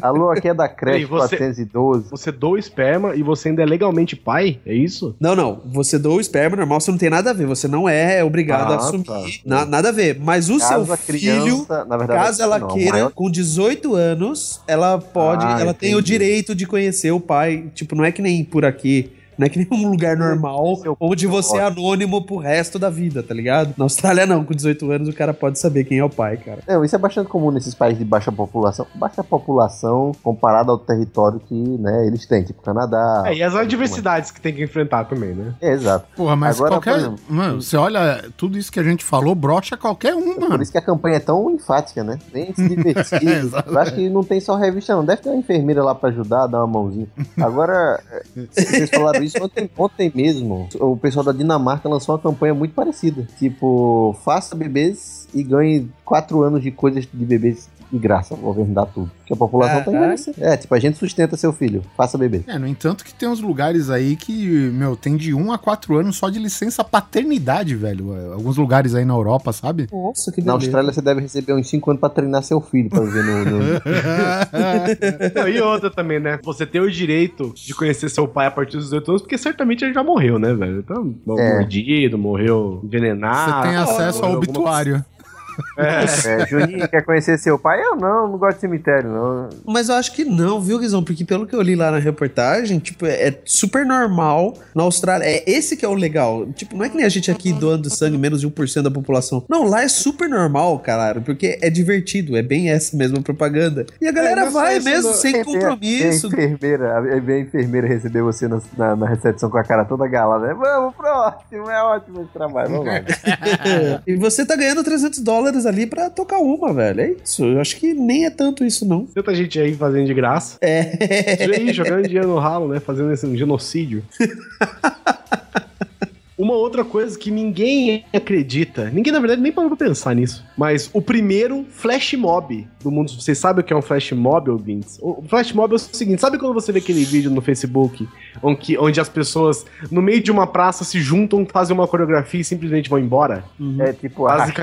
Alô, aqui é da creche você- 412. Você doa esperma e você ainda é legalmente pai? É isso? Não, não. Você doa o esperma normal, você não tem nada a ver. Você não é obrigado Ah, a assumir. tá. Na- nada a ver. Mas o Caso seu filho, criança, na verdade, caso ela não, queira, maior- com 18 anos, ela pode. Ah, ela tem o entendi. direito de conhecer o pai. Tipo, não é que nem por aqui. Não é que nem um lugar normal onde você é anônimo pro resto da vida, tá ligado? Na Austrália, não. Com 18 anos, o cara pode saber quem é o pai, cara. Não, isso é bastante comum nesses países de baixa população. Baixa população comparado ao território que né, eles têm, tipo Canadá. É, e as adversidades que tem que enfrentar também, né? É, exato. Porra, mas Agora, qualquer. por exemplo, Mano, você olha tudo isso que a gente falou, brocha qualquer um, Por mano. isso que a campanha é tão enfática, né? Nem se divertir. Exato. Eu acho que não tem só revista, não. Deve ter uma enfermeira lá pra ajudar, dar uma mãozinha. Agora, é, vocês falaram isso ontem, ontem mesmo. O pessoal da Dinamarca lançou uma campanha muito parecida. Tipo, faça bebês e ganhe quatro anos de coisas de bebês de graça. O governo dá tudo. Porque a população tá Caraca. envelhecendo. É, tipo, a gente sustenta seu filho. Faça bebê. É, no entanto que tem uns lugares aí que, meu, tem de 1 a 4 anos só de licença paternidade, velho. Alguns lugares aí na Europa, sabe? Nossa, que Na Austrália você deve receber uns 5 anos pra treinar seu filho pra viver no. no- Não, e outra também, né? Você tem o direito de conhecer seu pai a partir dos 18 anos, porque certamente ele já morreu, né, velho? Então, É. mordido, morreu envenenado. Você tem acesso ao morreu alguma- obituário. É, Juninho, quer conhecer seu pai? Eu não, não gosto de cemitério, não. Mas eu acho que não, viu, Guizão? Porque pelo que eu li lá na reportagem, tipo, é, é super normal na Austrália. É esse que é o legal. Tipo, não é que nem a gente aqui doando sangue, menos de 1% da população. Não, lá é super normal, cara, porque é divertido, é bem essa mesma propaganda. E a galera não é vai mesmo, sem compromisso. A enfermeira, a, a enfermeira receber você na, na, na recepção com a cara toda galada. Vamos, próximo, é ótimo esse trabalho, vamos lá. e você tá ganhando 300 dólares ali pra tocar uma, velho. É isso. Eu acho que nem é tanto isso, não. Tanta gente aí fazendo de graça. É. Isso aí, jogando dinheiro no ralo, né? Fazendo esse um genocídio. Uma outra coisa que ninguém acredita, ninguém na verdade nem parou pra pensar nisso, mas o primeiro flash mob do mundo, vocês sabem o que é um flash mob, ouvintes? O flash mob é o seguinte, sabe quando você vê aquele vídeo no Facebook onde, onde as pessoas no meio de uma praça se juntam, fazem uma coreografia e simplesmente vão embora? É tipo arrastão.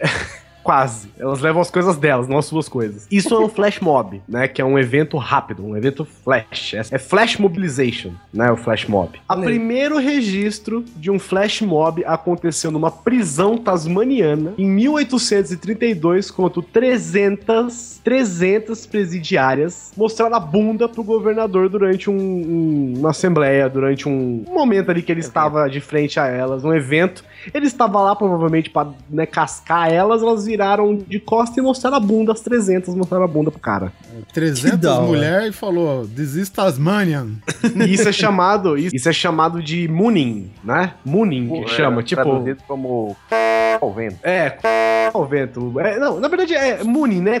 Quase. Elas levam as coisas delas, não as suas coisas. Isso é um flash mob, né? Que é um evento rápido, um evento flash. É- É flash mobilization, né? O flash mob. O primeiro registro de um flash mob aconteceu numa prisão tasmaniana em 1832, quando 300, 300 presidiárias mostraram a bunda pro governador durante um- um- uma assembleia, durante um, um momento ali que ele estava de frente a elas, um evento. Ele estava lá provavelmente pra né, cascar elas, elas viraram de costa e mostraram a bunda, as 300 mostraram a bunda pro cara. 300 da hora. mulheres e falou, is Tasmanian. Isso é chamado, isso é chamado de mooning, né? Mooning, que É, chama, tipo... Traduzido como ao vento. É, ao vento. É, não, na verdade é mooning, né?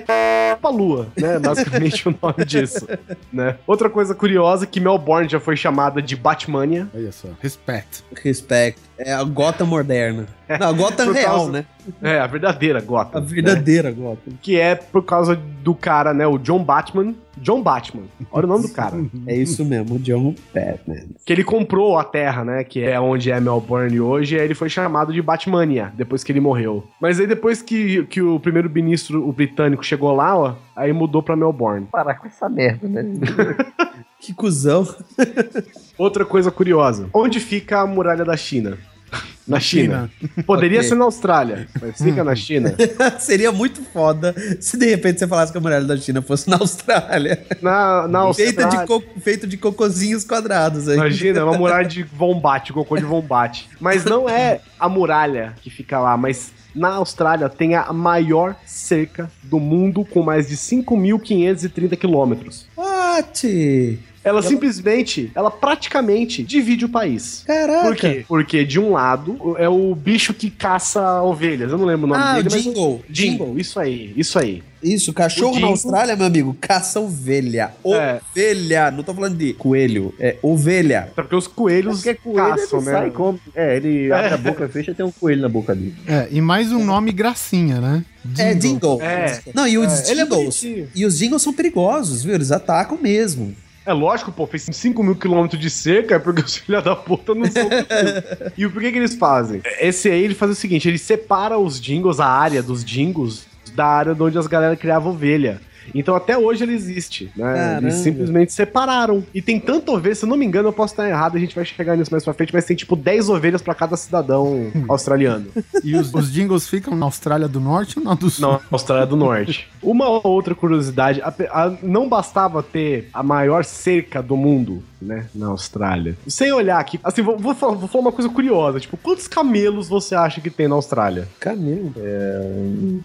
Pra lua, né? Basicamente o nome disso, né? Outra coisa curiosa é que Melbourne já foi chamada de Batmania. Olha só, respect. Respeito. É a gota moderna. Não, a gota real, causa- né? É, a verdadeira Gotham. A verdadeira gota. que é por causa do cara, né? O John Batman. John Batman. Olha o nome do cara. É isso mesmo, o John Batman. Que ele comprou a terra, né? Que é onde é Melbourne hoje. E aí ele foi chamado de Batmania, depois que ele morreu. Mas aí depois que, que o primeiro-ministro o britânico chegou lá, ó, aí mudou pra Melbourne. Parar com essa merda, né? Que cuzão. Outra coisa curiosa. Onde fica a muralha da China? Na China. Poderia Ok. ser na Austrália, mas fica na China. Seria muito foda se de repente você falasse que a muralha da China fosse na Austrália. Na, na Feita Austrália. de, co- feito de cocôzinhos quadrados aí. Imagina, é uma muralha de Vombate, cocô de Vombate. Mas não é a muralha que fica lá, mas na Austrália tem a maior cerca do mundo com mais de 5.530 quilômetros. What? Ela simplesmente, ela praticamente divide o país. Caraca. Por quê? Porque de um lado é o bicho que caça ovelhas. Eu não lembro o nome Ah, o dele, mas... Jingle. Jingle, isso aí, isso aí. Isso, cachorro O na Austrália, meu amigo, caça ovelha. É. Ovelha. Não tô falando de coelho, é ovelha. Até porque os coelhos Porque coelho caçam, né? sai e come. É, ele abre a boca, fecha e tem um coelho na boca dele. É, e mais um nome gracinha, né? É, Jingle. É. Não, e os É, é Jingles. bonitinho. e os Jingles são perigosos, viu? Eles atacam mesmo. É lógico, pô, fez 5 mil quilômetros de cerca, é porque os filhos da puta não são. E por que que eles fazem? Esse aí, ele faz o seguinte, ele separa os jingles, a área dos jingles, da área de onde as galera criavam ovelha. Então até hoje ele existe, né? Caramba. Eles simplesmente separaram. E tem tanta ovelha, se eu não me engano, eu posso estar errado, a gente vai chegar nisso mais pra frente, mas tem tipo 10 ovelhas pra cada cidadão australiano. E os, os jingles ficam na Austrália do Norte ou na do Sul? Não, Austrália do Norte. Uma outra curiosidade, a- a- não bastava ter a maior cerca do mundo, né, na Austrália. Sem olhar aqui, assim, vou, vou falar, vou falar uma coisa curiosa, tipo, quantos camelos você acha que tem na Austrália? Camelo.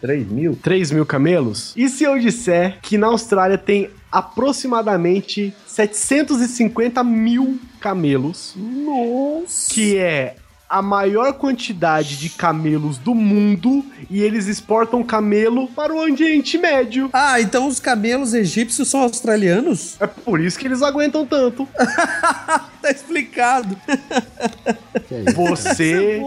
3 mil? 3 mil camelos? E se eu disser que na Austrália tem aproximadamente 750 mil camelos, Nossa. que é a maior quantidade de camelos do mundo e eles exportam camelo para o Oriente Médio. Ah, então os camelos egípcios são australianos? É por isso que eles aguentam tanto. Tá explicado. Que é isso? Você,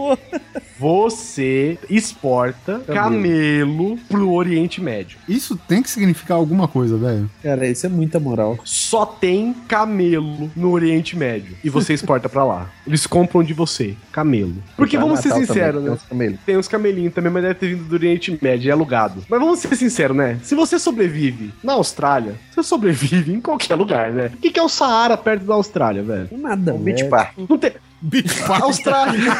você exporta camelo pro Oriente Médio. Isso tem que significar alguma coisa, velho. Cara, isso é muita moral. Só tem camelo no Oriente Médio e você exporta pra lá. Eles compram de você camelo. Porque vamos ser também, sinceros, tem né? uns camelos. Tem uns camelinhos também, mas deve ter vindo do Oriente Médio, é alugado. Mas vamos ser sinceros, né? Se você sobrevive na Austrália, você sobrevive em qualquer lugar, né? O que que é o Saara perto da Austrália, velho? Nada, Um beach park. Não tem. Austrália.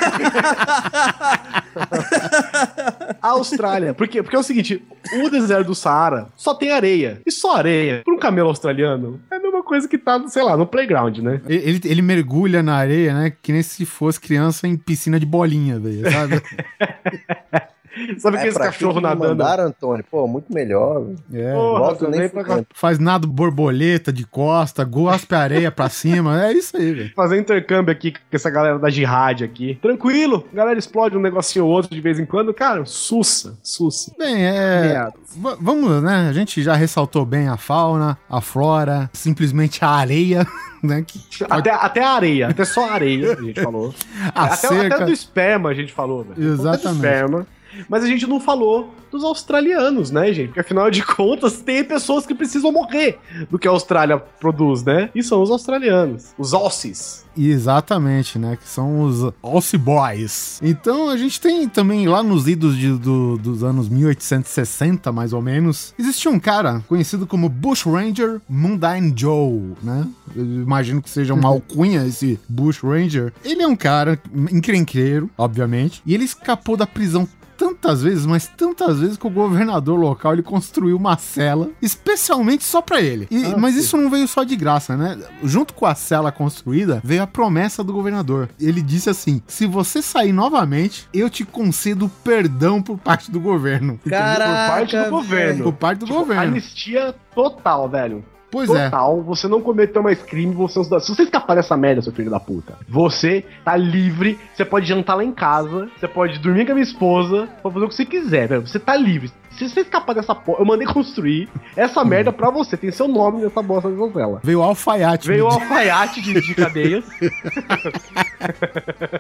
A Austrália. Porque, porque é o seguinte: o deserto do Saara só tem areia. E só areia. Para um camelo australiano, é a mesma coisa que tá, sei lá, no playground, né? Ele, ele mergulha na areia, né? Que nem se fosse criança em piscina de bolinha, velho, sabe? Sabe aqueles É, cachorros nadando? Mandaram, Antônio, pô, muito melhor. velho. É. Porra, nem pra. Faz nada borboleta de costa, gospe a areia pra cima. É isso aí, velho. fazer intercâmbio aqui com essa galera da jihad aqui. Tranquilo, a galera explode um negocinho ou outro de vez em quando. Cara, sussa, sussa. Bem, é. va- Vamos, né? A gente já ressaltou bem a fauna, a flora, simplesmente a areia, né? Que Até, até a areia, até só a areia, a gente falou. a até, cerca. até do esperma a gente falou, velho. Exatamente. Até do esperma. Mas a gente não falou dos australianos, né, gente? Porque afinal de contas, tem pessoas que precisam morrer do que a Austrália produz, né? E são os australianos. Os Aussies. Exatamente, né? Que são os Aussie Boys. Então a gente tem também lá nos idos de- do- dos anos 1860, mais ou menos, existia um cara conhecido como Bush Ranger Mundine Joe, né? Eu imagino que seja uma alcunha esse Bush Ranger. Ele é um cara encrenqueiro, obviamente, e ele escapou da prisão tantas vezes, mas tantas vezes que o governador local ele construiu uma cela especialmente só pra ele. E- Ah, mas sim. isso não veio só de graça, né? Junto com a cela construída, veio a promessa do governador. Ele disse assim: se você sair novamente, eu te concedo perdão por parte do governo. Caraca, Por parte do governo. Por parte do Tipo, governo. Anistia total, velho. Pois é. Total, você não cometeu mais crime, você é um. Se você escapar dessa merda, seu filho da puta, você tá livre, você pode jantar lá em casa, você pode dormir com a minha esposa, pode fazer o que você quiser, velho. Você tá livre. Se você escapar dessa porra, eu mandei construir essa merda pra você, tem seu nome nessa bosta de novela. Veio o alfaiate. Veio o alfaiate de, de cadeias,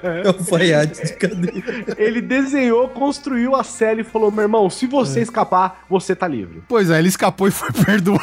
É alfaiate de cadeira. ele desenhou, construiu a cela e falou: meu irmão, se você escapar, você tá livre. Pois é, ele escapou e foi perdoado.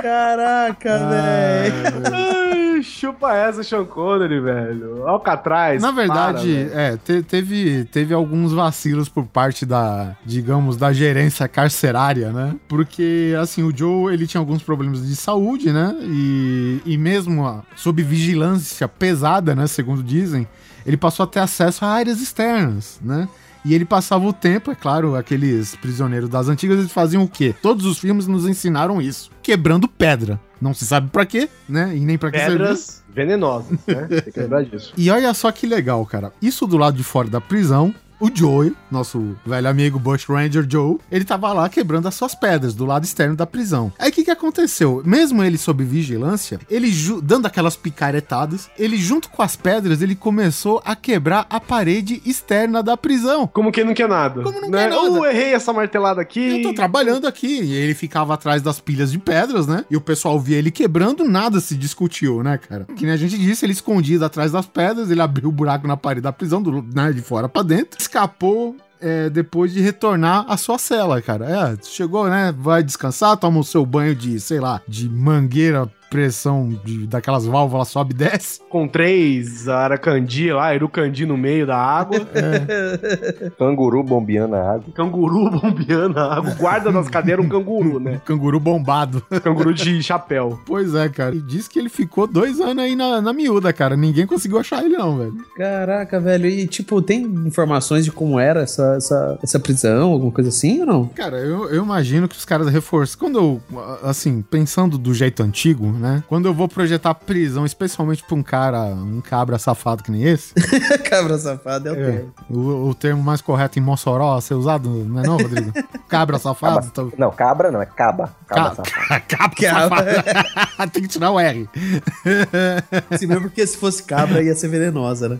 Caraca, velho. Chupa essa, Sean Connery, velho. Alcatraz. Na verdade, para, é, te- teve, teve alguns vacilos por parte da, digamos, da gerência carcerária, né? Porque, assim, o Joe, ele tinha alguns problemas de saúde, né? E, e mesmo ó, sob vigilância pesada, né? Segundo dizem, ele passou a ter acesso a áreas externas, né? E ele passava o tempo, é claro, aqueles prisioneiros das antigas, eles faziam o quê? Todos os filmes nos ensinaram isso. Quebrando pedra. Não se sabe pra quê, né? E nem pra que. Pedras venenosas, né? Tem que lembrar disso. E olha só que legal, cara. Isso do lado de fora da prisão, o Joey, nosso velho amigo Bush Ranger Joe, ele tava lá quebrando as suas pedras do lado externo da prisão. Aí o que que aconteceu? Mesmo ele sob vigilância, ele dando aquelas picaretadas, ele junto com as pedras, ele começou a quebrar a parede externa da prisão. Como quem não quer nada. Como não né? quer nada. Uh, errei essa martelada aqui. Eu tô trabalhando aqui. E ele ficava atrás das pilhas de pedras, né? E o pessoal via ele quebrando, nada se discutiu, né, cara? Que nem a gente disse, ele escondido atrás das pedras, ele abriu o buraco na parede da prisão, do, né, de fora pra dentro, escapou. é, depois de retornar à sua cela, cara. É, chegou, né? Vai descansar, toma o seu banho de, sei lá, de mangueira, pressão de, daquelas válvulas sobe e desce. Com três aracandi lá, irucandi no meio da água. Canguru bombeando a água. canguru bombeando a água. Guarda nas cadeiras um canguru, né? Canguru bombado. Canguru de chapéu. Pois é, cara. E diz que ele ficou dois anos aí na, na miúda, cara. Ninguém conseguiu achar ele, não, velho. Caraca, velho. E, tipo, tem informações de como era essa, essa, essa prisão, alguma coisa assim ou não? Cara, eu, eu imagino que os caras reforçam. Quando eu, assim, pensando do jeito antigo, né? Quando eu vou projetar prisão, especialmente pra um cara, um cabra safado que nem esse, Cabra safado é o é, termo. o, o termo mais correto em Mossoró a ser usado, não é não, Rodrigo? Cabra safado? Então, Não, cabra não, é caba. Cabra Ca- safado. cabra Cabra. safado. Tem que tirar o R. Se mesmo porque se fosse cabra ia ser venenosa, né?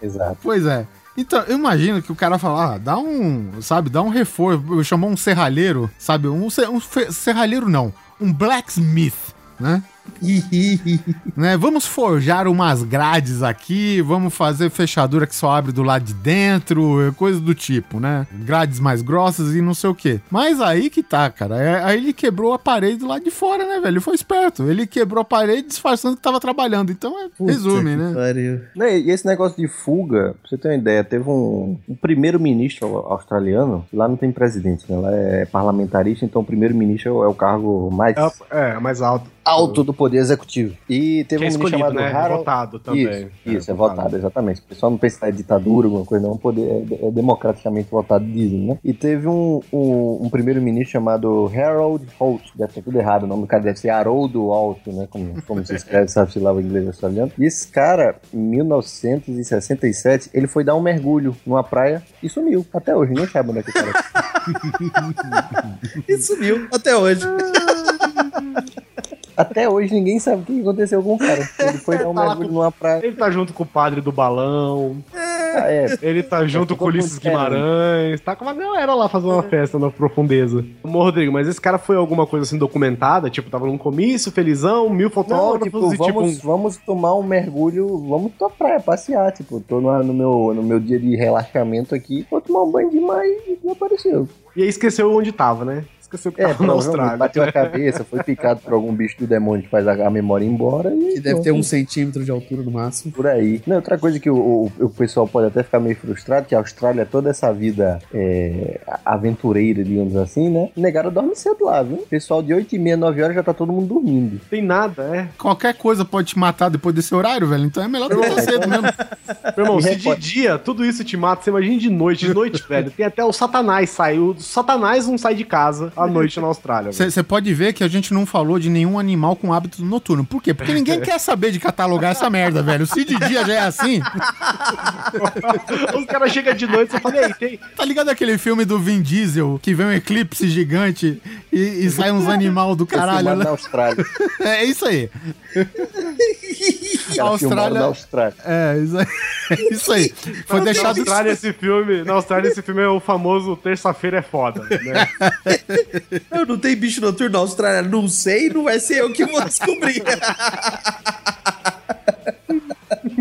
Exato. Pois é. Então, eu imagino que o cara fala, ah, dá um, sabe, dá um reforço, chamou um serralheiro, sabe, um, um serralheiro não, um blacksmith, né? né? Vamos forjar umas grades aqui, vamos fazer fechadura que só abre do lado de dentro, coisa do tipo, né? Grades mais grossas e não sei o quê. Mas aí que tá, cara. é- Aí ele quebrou a parede do lado de fora, né, velho? Ele foi esperto. Ele quebrou a parede disfarçando que tava trabalhando. Então, é, resume, Puta né? que pariu. Não, E esse negócio de fuga, pra você ter uma ideia, teve um, um primeiro-ministro australiano, lá não tem presidente, né? Lá é parlamentarista, então o primeiro-ministro é o cargo mais É, é mais alto. Alto do poder executivo. E teve Que é um menino escolhido, chamado né? É Harold... votado também. Isso, isso, é, votado, exatamente. O pessoal não pensa que é ditadura, alguma coisa, não. O poder é, é democraticamente votado, dizem, né? E teve um, um, um primeiro-ministro chamado Harold Holt, deve ter tudo errado, o nome do cara deve ser Haroldo Holt, né? Como, como se escreve, sabe se lá o inglês australiano. E esse cara, em 1967, ele foi dar um mergulho numa praia e sumiu. Até hoje, ninguém sabe onde é que o cara E sumiu até hoje. Até hoje ninguém sabe o que aconteceu com o cara. Ele foi dar um Tá mergulho com- numa praia. Ele tá junto com o padre do balão. Ah, é, Ele tá junto todo com o Ulisses querendo. Guimarães. Tá com uma galera lá fazendo uma festa na profundeza. Ô, Rodrigo, mas esse cara foi alguma coisa assim documentada? Tipo, tava num comício, felizão, mil Não, fotógrafos tipo, e vamos, tipo. vamos tomar um mergulho, vamos pra praia, passear, tipo, tô no, no meu, no meu dia de relaxamento aqui, vou tomar um banho de mar e não apareceu. E aí esqueceu onde tava, né? Esqueceu que É, na Austrália. bateu a cabeça, foi picado por algum bicho do demônio que faz a, a memória ir embora e Que deve ter um centímetro de altura no máximo. por aí. Não, outra coisa que o, o, o pessoal pode até ficar meio frustrado, que a Austrália, é toda essa vida é, aventureira, digamos assim, né? Negaram dorme cedo lá, viu? Pessoal de 8 e meia, 9 horas já tá todo mundo dormindo. Tem nada, é. Qualquer coisa pode te matar depois desse horário, velho. Então é melhor dormir cedo mesmo. Meu irmão, Me se de recordo. dia tudo isso te mata, você imagina de noite. De noite, velho. Tem até o Satanás sai. O Satanás não sai de casa à noite na Austrália. velho. Você pode ver que a gente não falou de nenhum animal com hábito noturno. Por quê? Porque ninguém quer saber de catalogar essa merda, velho. Se de dia já é assim, Os caras chegam de noite e você fala, e aí, tem. tá ligado aquele filme do Vin Diesel, que vem um eclipse gigante e, e sai uns animal do Caralho, caralho? na né? Austrália. É isso aí. A na Austrália. Austrália. É, isso aí. É isso aí. Foi Na deixado. Austrália, esse filme. Na Austrália, esse filme é o famoso Terça-feira é foda. Né? Eu não tenho bicho noturno na Austrália, não sei, não vai ser eu que vou descobrir.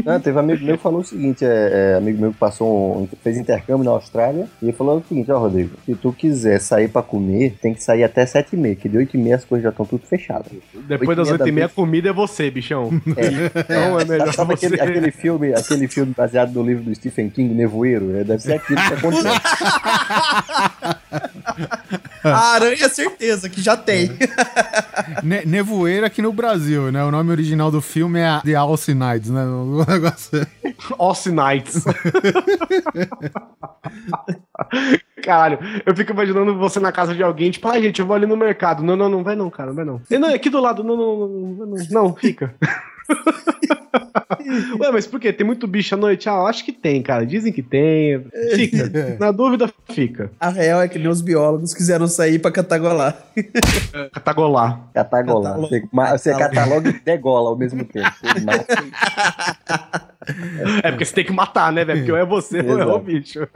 Não, teve um amigo meu que falou o seguinte: é, é, amigo meu que passou um- fez intercâmbio na Austrália, e ele falou o seguinte: Ó, Rodrigo, se tu quiser sair pra comer, tem que sair até 7 e meia, que de 8 e meia as coisas já estão tudo fechadas. Depois das Oito e 8 e meia, meia a comida é você, bichão. É. Então é melhor Sabe você. aquele, aquele filme, aquele filme baseado no livro do Stephen King, Nevoeiro? É, deve ser aquilo que aconteceu. A aranha, certeza que já tem. Ne Nevoeiro aqui no Brasil, né? O nome original do filme é The Alcinides, né? O negócio é- Austin Nights. Caralho, eu fico imaginando você na casa de alguém, tipo, ai, gente, eu vou ali no mercado. Não, não, não vai não, cara, não vai não. E, Não, é aqui do lado, não, não, não, não, não, não fica. Ué, mas por quê? Tem muito bicho à noite? Ah, eu acho que tem, cara. Dizem que tem. Fica. Na dúvida, fica. A real é que nem os biólogos quiseram sair pra catagolar. Catagolar. Catagolar. Você, você cataloga e degola ao mesmo tempo. É porque você tem que matar, né, velho? Porque ou é você ou é o bicho.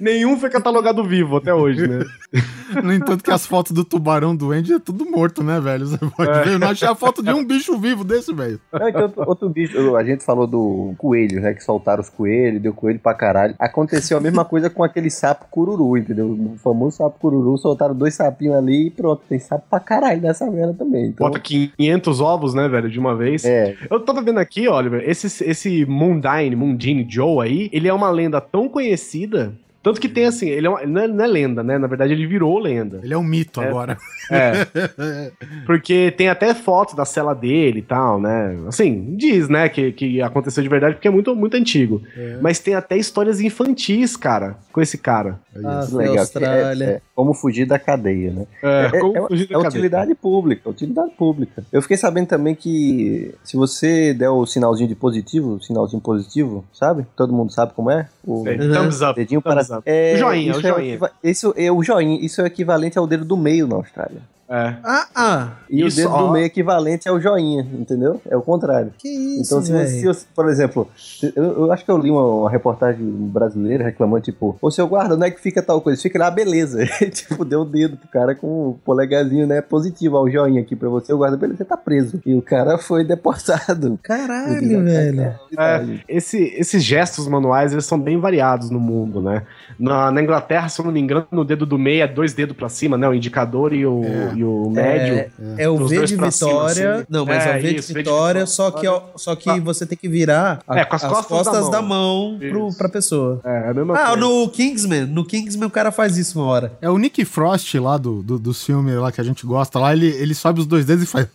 Nenhum foi catalogado vivo até hoje, né? No entanto, que as fotos do tubarão doente é tudo morto, né, velho? Você pode É. ver, eu não achei a foto de um bicho vivo desse, velho. Não, então, outro, outro bicho, a gente falou do coelho, né? Que soltaram os coelhos, deu coelho pra caralho. Aconteceu a mesma coisa com aquele sapo cururu, entendeu? O famoso sapo cururu, soltaram dois sapinhos ali e pronto. Tem sapo pra caralho nessa merda também. Então, Bota 500 ovos, né, velho, de uma vez. é, Eu tava vendo aqui, Oliver, esse, esse Mundine, Mundine Joe aí, ele é uma lenda tão conhecida. Tanto que tem assim, ele é uma- não, é, não é lenda, né? Na verdade, ele virou lenda. Ele é um mito É. agora. É. Porque tem até fotos da cela dele e tal, né? Assim, diz, né, que, que aconteceu de verdade porque é muito, muito antigo. Mas tem até histórias infantis, cara, com esse cara. Ah, legal. Austrália. É, é como fugir da cadeia, né? É, É, como é- fugir da é cadeia. utilidade pública, utilidade pública. Eu fiquei sabendo também que se você der o sinalzinho de positivo, o sinalzinho positivo, sabe? Todo mundo sabe como é? O Sei. Thumbs up. dedinho para thumbs up. É, O joinha, isso o joinha. equiva- isso é o joinha, isso é o equivalente ao dedo do meio na Austrália. É. Ah, ah. E Isso, o dedo ó. do meio equivalente ao joinha, entendeu? É o contrário. Que isso, Então, se você, por exemplo, eu, eu acho que eu li uma, uma reportagem brasileira reclamando, tipo, ô seu guarda, onde é que fica tal coisa? Fica lá, beleza. tipo, deu o dedo pro cara com o polegarzinho, né, positivo, ó, o joinha aqui pra você, o guarda, beleza, você tá preso. E o cara foi deportado. Caralho, velho. É, esse- esses gestos manuais, eles são bem variados no mundo, né? Na, na Inglaterra, se eu não me engano, no dedo do meio é dois dedos pra cima, né? O indicador e o, e o médio. É, é o V de pra cima, vitória. assim. Não, mas É, é o V de isso, V de vitória, vitória. só que, ó, só que Ah. você tem que virar a- É, com as costas da da mão, pro, pra pessoa. É, é a mesma Ah, coisa. no Kingsman. No Kingsman o cara faz isso uma hora. É o Nick Frost lá do, do, dos filmes lá que a gente gosta lá, ele, ele sobe os dois dedos e faz.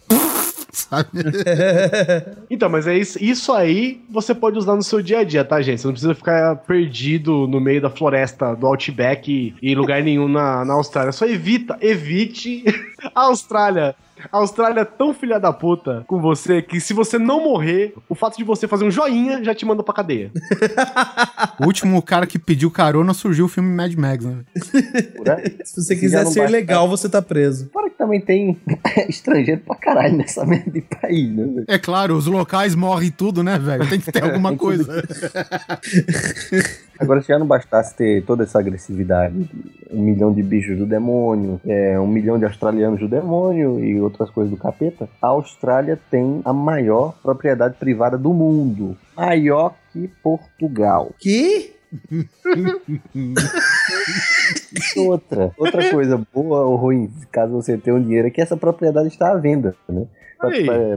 sabe? Então, mas é isso, isso aí você pode usar no seu dia a dia, tá, gente? Você não precisa ficar perdido no meio da floresta do Outback e em lugar nenhum na, na Austrália. Só evita, evite a Austrália. A Austrália é tão filha da puta com você que se você não morrer, o fato de você fazer um joinha já te manda pra cadeia. O último cara que pediu carona surgiu o filme Mad Max, né? Se você quiser ser legal, você tá preso. Fora que também tem estrangeiro pra caralho nessa merda de país, né? velho? É claro, os locais morrem tudo, né, velho? Tem que ter alguma coisa. Agora, se já não bastasse ter toda essa agressividade, de um milhão de bichos do demônio, é, um milhão de australianos do demônio e outras coisas do capeta, a Austrália tem a maior propriedade privada do mundo. Maior que Portugal. Que? Outra, outra coisa boa ou ruim, caso você tenha um dinheiro, é que essa propriedade está à venda, né?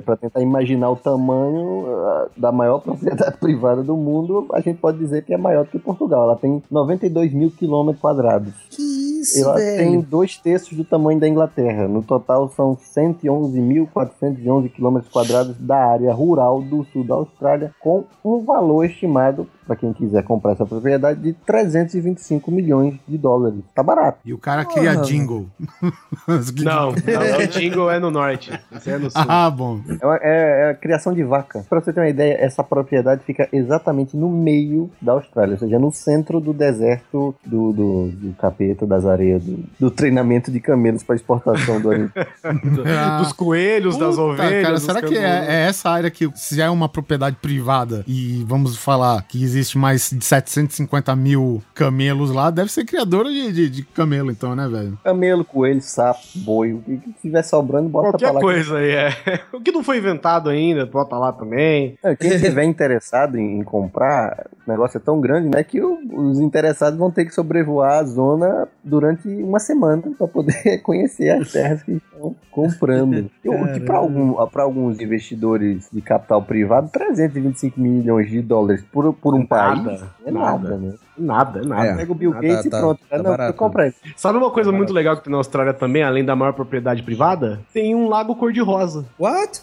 Para tentar imaginar o tamanho ah, da maior propriedade privada do mundo, a gente pode dizer que é maior do que Portugal. Ela tem 92 mil quilômetros quadrados. Que isso, Ela velho? tem dois terços do tamanho da Inglaterra. No total, são 111.411 quilômetros quadrados da área rural do sul da Austrália, com um valor estimado, para quem quiser comprar essa propriedade, de 325 milhões de dólares. Tá barato. E o cara cria jingle. Não, não, o jingle é no norte. Esse é no sul. Ah, bom. É, uma- é- é a criação de vaca. Para você ter uma ideia, essa propriedade fica exatamente no meio da Austrália, ou seja, no centro do deserto do, do, do capeta, das areias, do, do treinamento de camelos para exportação do anime. Ah. Dos coelhos, das Puta, ovelhas. cara, será que é, é essa área que se é uma propriedade privada e vamos falar que existe mais de 750 mil camelos lá, deve ser criadora de, de, de camelo então, né, velho? Camelo, coelho, sapo, boi, o que tiver sobrando, bota Qualquer pra lá. coisa aí, é. O que não foi inventado ainda, bota lá também. É, Quem estiver interessado em, em comprar, o negócio é tão grande, né, que o- os interessados vão ter que sobrevoar a zona durante uma semana para poder conhecer as terras que estão comprando. O que para algum, alguns investidores de capital privado, 325 milhões de dólares por, por um Nada, país é nada. nada, né? Nada, nada. É. Pega o Bill Ah, Gates tá, e tá, pronto. tá não, barato. compra isso. Sabe uma coisa muito legal que tem na Austrália também, além da maior propriedade privada? Tem um lago cor-de-rosa. What?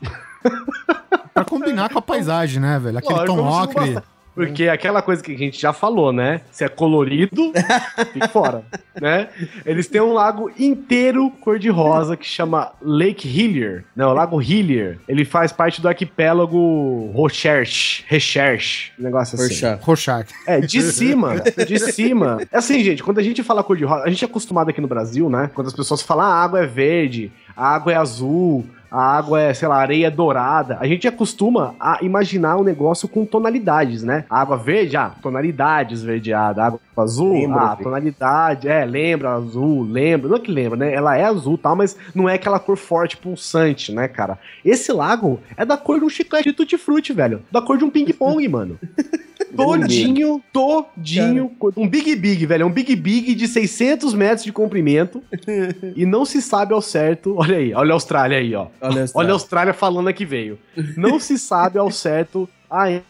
Pra combinar com a paisagem, né, velho? Aquele Lógico, tom ocre. Porque aquela coisa que a gente já falou, né? Se é colorido, fica fora, né? Eles têm um lago inteiro cor-de-rosa que chama Lake Hillier. Não, Lago Hillier. Ele faz parte do arquipélago Recherche. Recherche. Um negócio assim. Rorschach. É, de cima, de cima. É assim, gente, quando a gente fala cor de rosa, a gente é acostumado aqui no Brasil, né? Quando as pessoas falam, ah, a água é verde, a água é azul, a água é, sei lá, areia dourada. A gente acostuma a imaginar o negócio com tonalidades, né? A água verde, ah, tonalidade esverdeada. A água azul, Lembra, ah, tonalidade, é, lembra, azul, lembra. Não é que lembra, né? Ela é azul e tal, mas não é aquela cor forte, pulsante, né, cara? Esse lago é da cor de um chiclete de tutti-frutti, velho. Da cor de um ping-pong, mano. Todinho, todinho. Um Big Big, velho. É um Big Big de 600 metros de comprimento. e não se sabe ao certo. Olha aí, olha a Austrália aí, ó. Olha, Olha a Austrália falando que veio. Não se sabe ao certo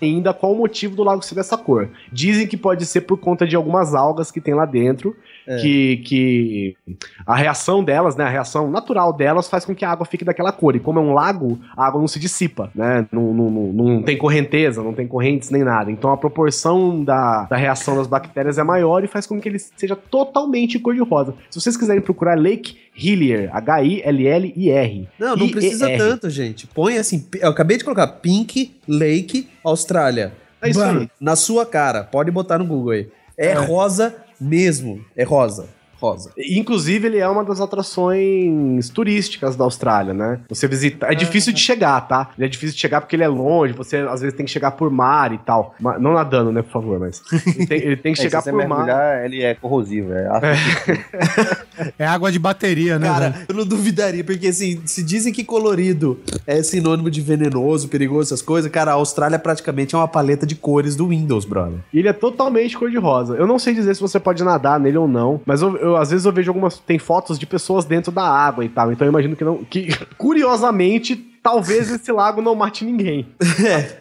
ainda qual o motivo do lago ser dessa cor. Dizem que pode ser por conta de algumas algas que tem lá dentro, É. que, que a reação delas, né, a reação natural delas faz com que a água fique daquela cor. E como é um lago, a água não se dissipa, né? Não, não, não, tem correnteza, não tem correntes nem nada. Então a proporção da, da reação das bactérias é maior e faz com que ele seja totalmente cor-de-rosa. Se vocês quiserem procurar Lake Hillier, H-I-L-L-I-R. Não, não precisa tanto, gente. Põe assim, eu acabei de colocar Pink Lake Austrália. É isso aí. Na sua cara, pode botar no Google aí. É, rosa mesmo. É rosa. Rosa. Inclusive, ele é uma das atrações turísticas da Austrália, né? Você visita. É difícil de chegar, tá? Ele é difícil de chegar porque ele é longe, você às vezes tem que chegar por mar e tal. Ma- Não nadando, né, por favor, mas. Ele tem, ele tem que É, chegar se você por mar. mergulhar, ele é corrosivo. É ácido. É água de bateria, né? Cara, velho? eu não duvidaria, porque assim, se dizem que colorido é sinônimo de venenoso, perigoso, essas coisas, cara, a Austrália praticamente é uma paleta de cores do Windows, brother. E ele é totalmente cor-de-rosa. Eu não sei dizer se você pode nadar nele ou não, mas eu, eu- às vezes eu vejo algumas. Tem fotos de pessoas dentro da água e tal. Então eu imagino que não. Que, curiosamente, talvez esse lago não mate ninguém.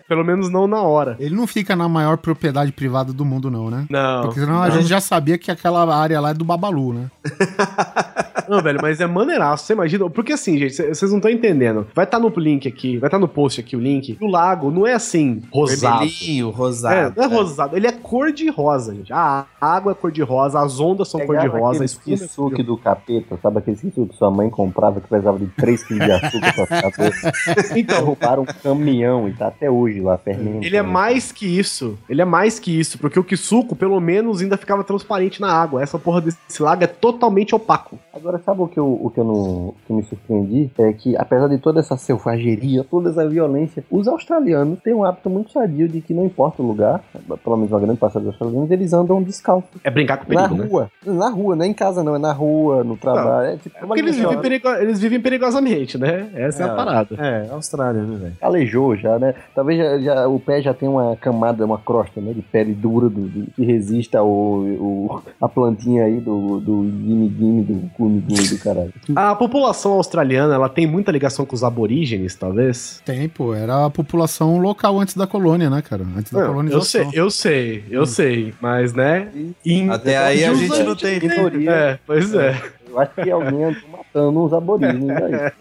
Pelo menos não na hora. Ele não fica na maior propriedade privada do mundo, não, né? Não. Porque senão a gente já sabia que aquela área lá é do Babalu, né? Não, velho, mas é maneiraço, você imagina? Porque assim, gente, cê- vocês não estão entendendo. Vai estar no link aqui, vai estar no post aqui o link. O lago não é assim, rosado. Vermelhinho, É, rosado. não é rosado, ele é cor de rosa, gente. A água é cor de rosa, as ondas são cor de Pegava rosa, espuma é kisuke do capeta, sabe aquele kisuke que sua mãe comprava que pesava de 3 kg de açúcar pra ficar doce? Então, roubaram um caminhão e tá até hoje lá fermentando. Ele é mais que isso. Ele é mais que isso. Porque o Kisuko, pelo menos, ainda ficava transparente na água. Essa porra desse lago é totalmente opaco. Agora, sabe o que eu, o que eu não que me surpreendi? É que, apesar de toda essa selvageria, toda essa violência, os australianos têm um hábito muito sadio de que não importa o lugar, pelo menos uma grande parte dos australianos, eles andam descalços. É brincar com Na perigo, né? rua. Na rua, não é em casa não, é na rua, no trabalho. É, tipo, É porque eles vivem, perigo- eles vivem perigosamente, né? Essa é, a É. parada. É, Austrália, né, velho? Calejou já, né? Talvez já, já- o pé já tenha uma camada, uma crosta, né? De pele dura do, do- que resista ao, o- a plantinha aí do, do gimme, do gume do caralho. A população australiana, ela tem muita ligação com os aborígenes, talvez? Tem, pô. Era a população local antes da colônia, né, cara? Antes da Não, eu colonização. sei, eu sei, eu sei. Mas, né? em- Até aí a gente não tem. É, pois é. Eu acho que alguém andou matando uns aborígenes aí.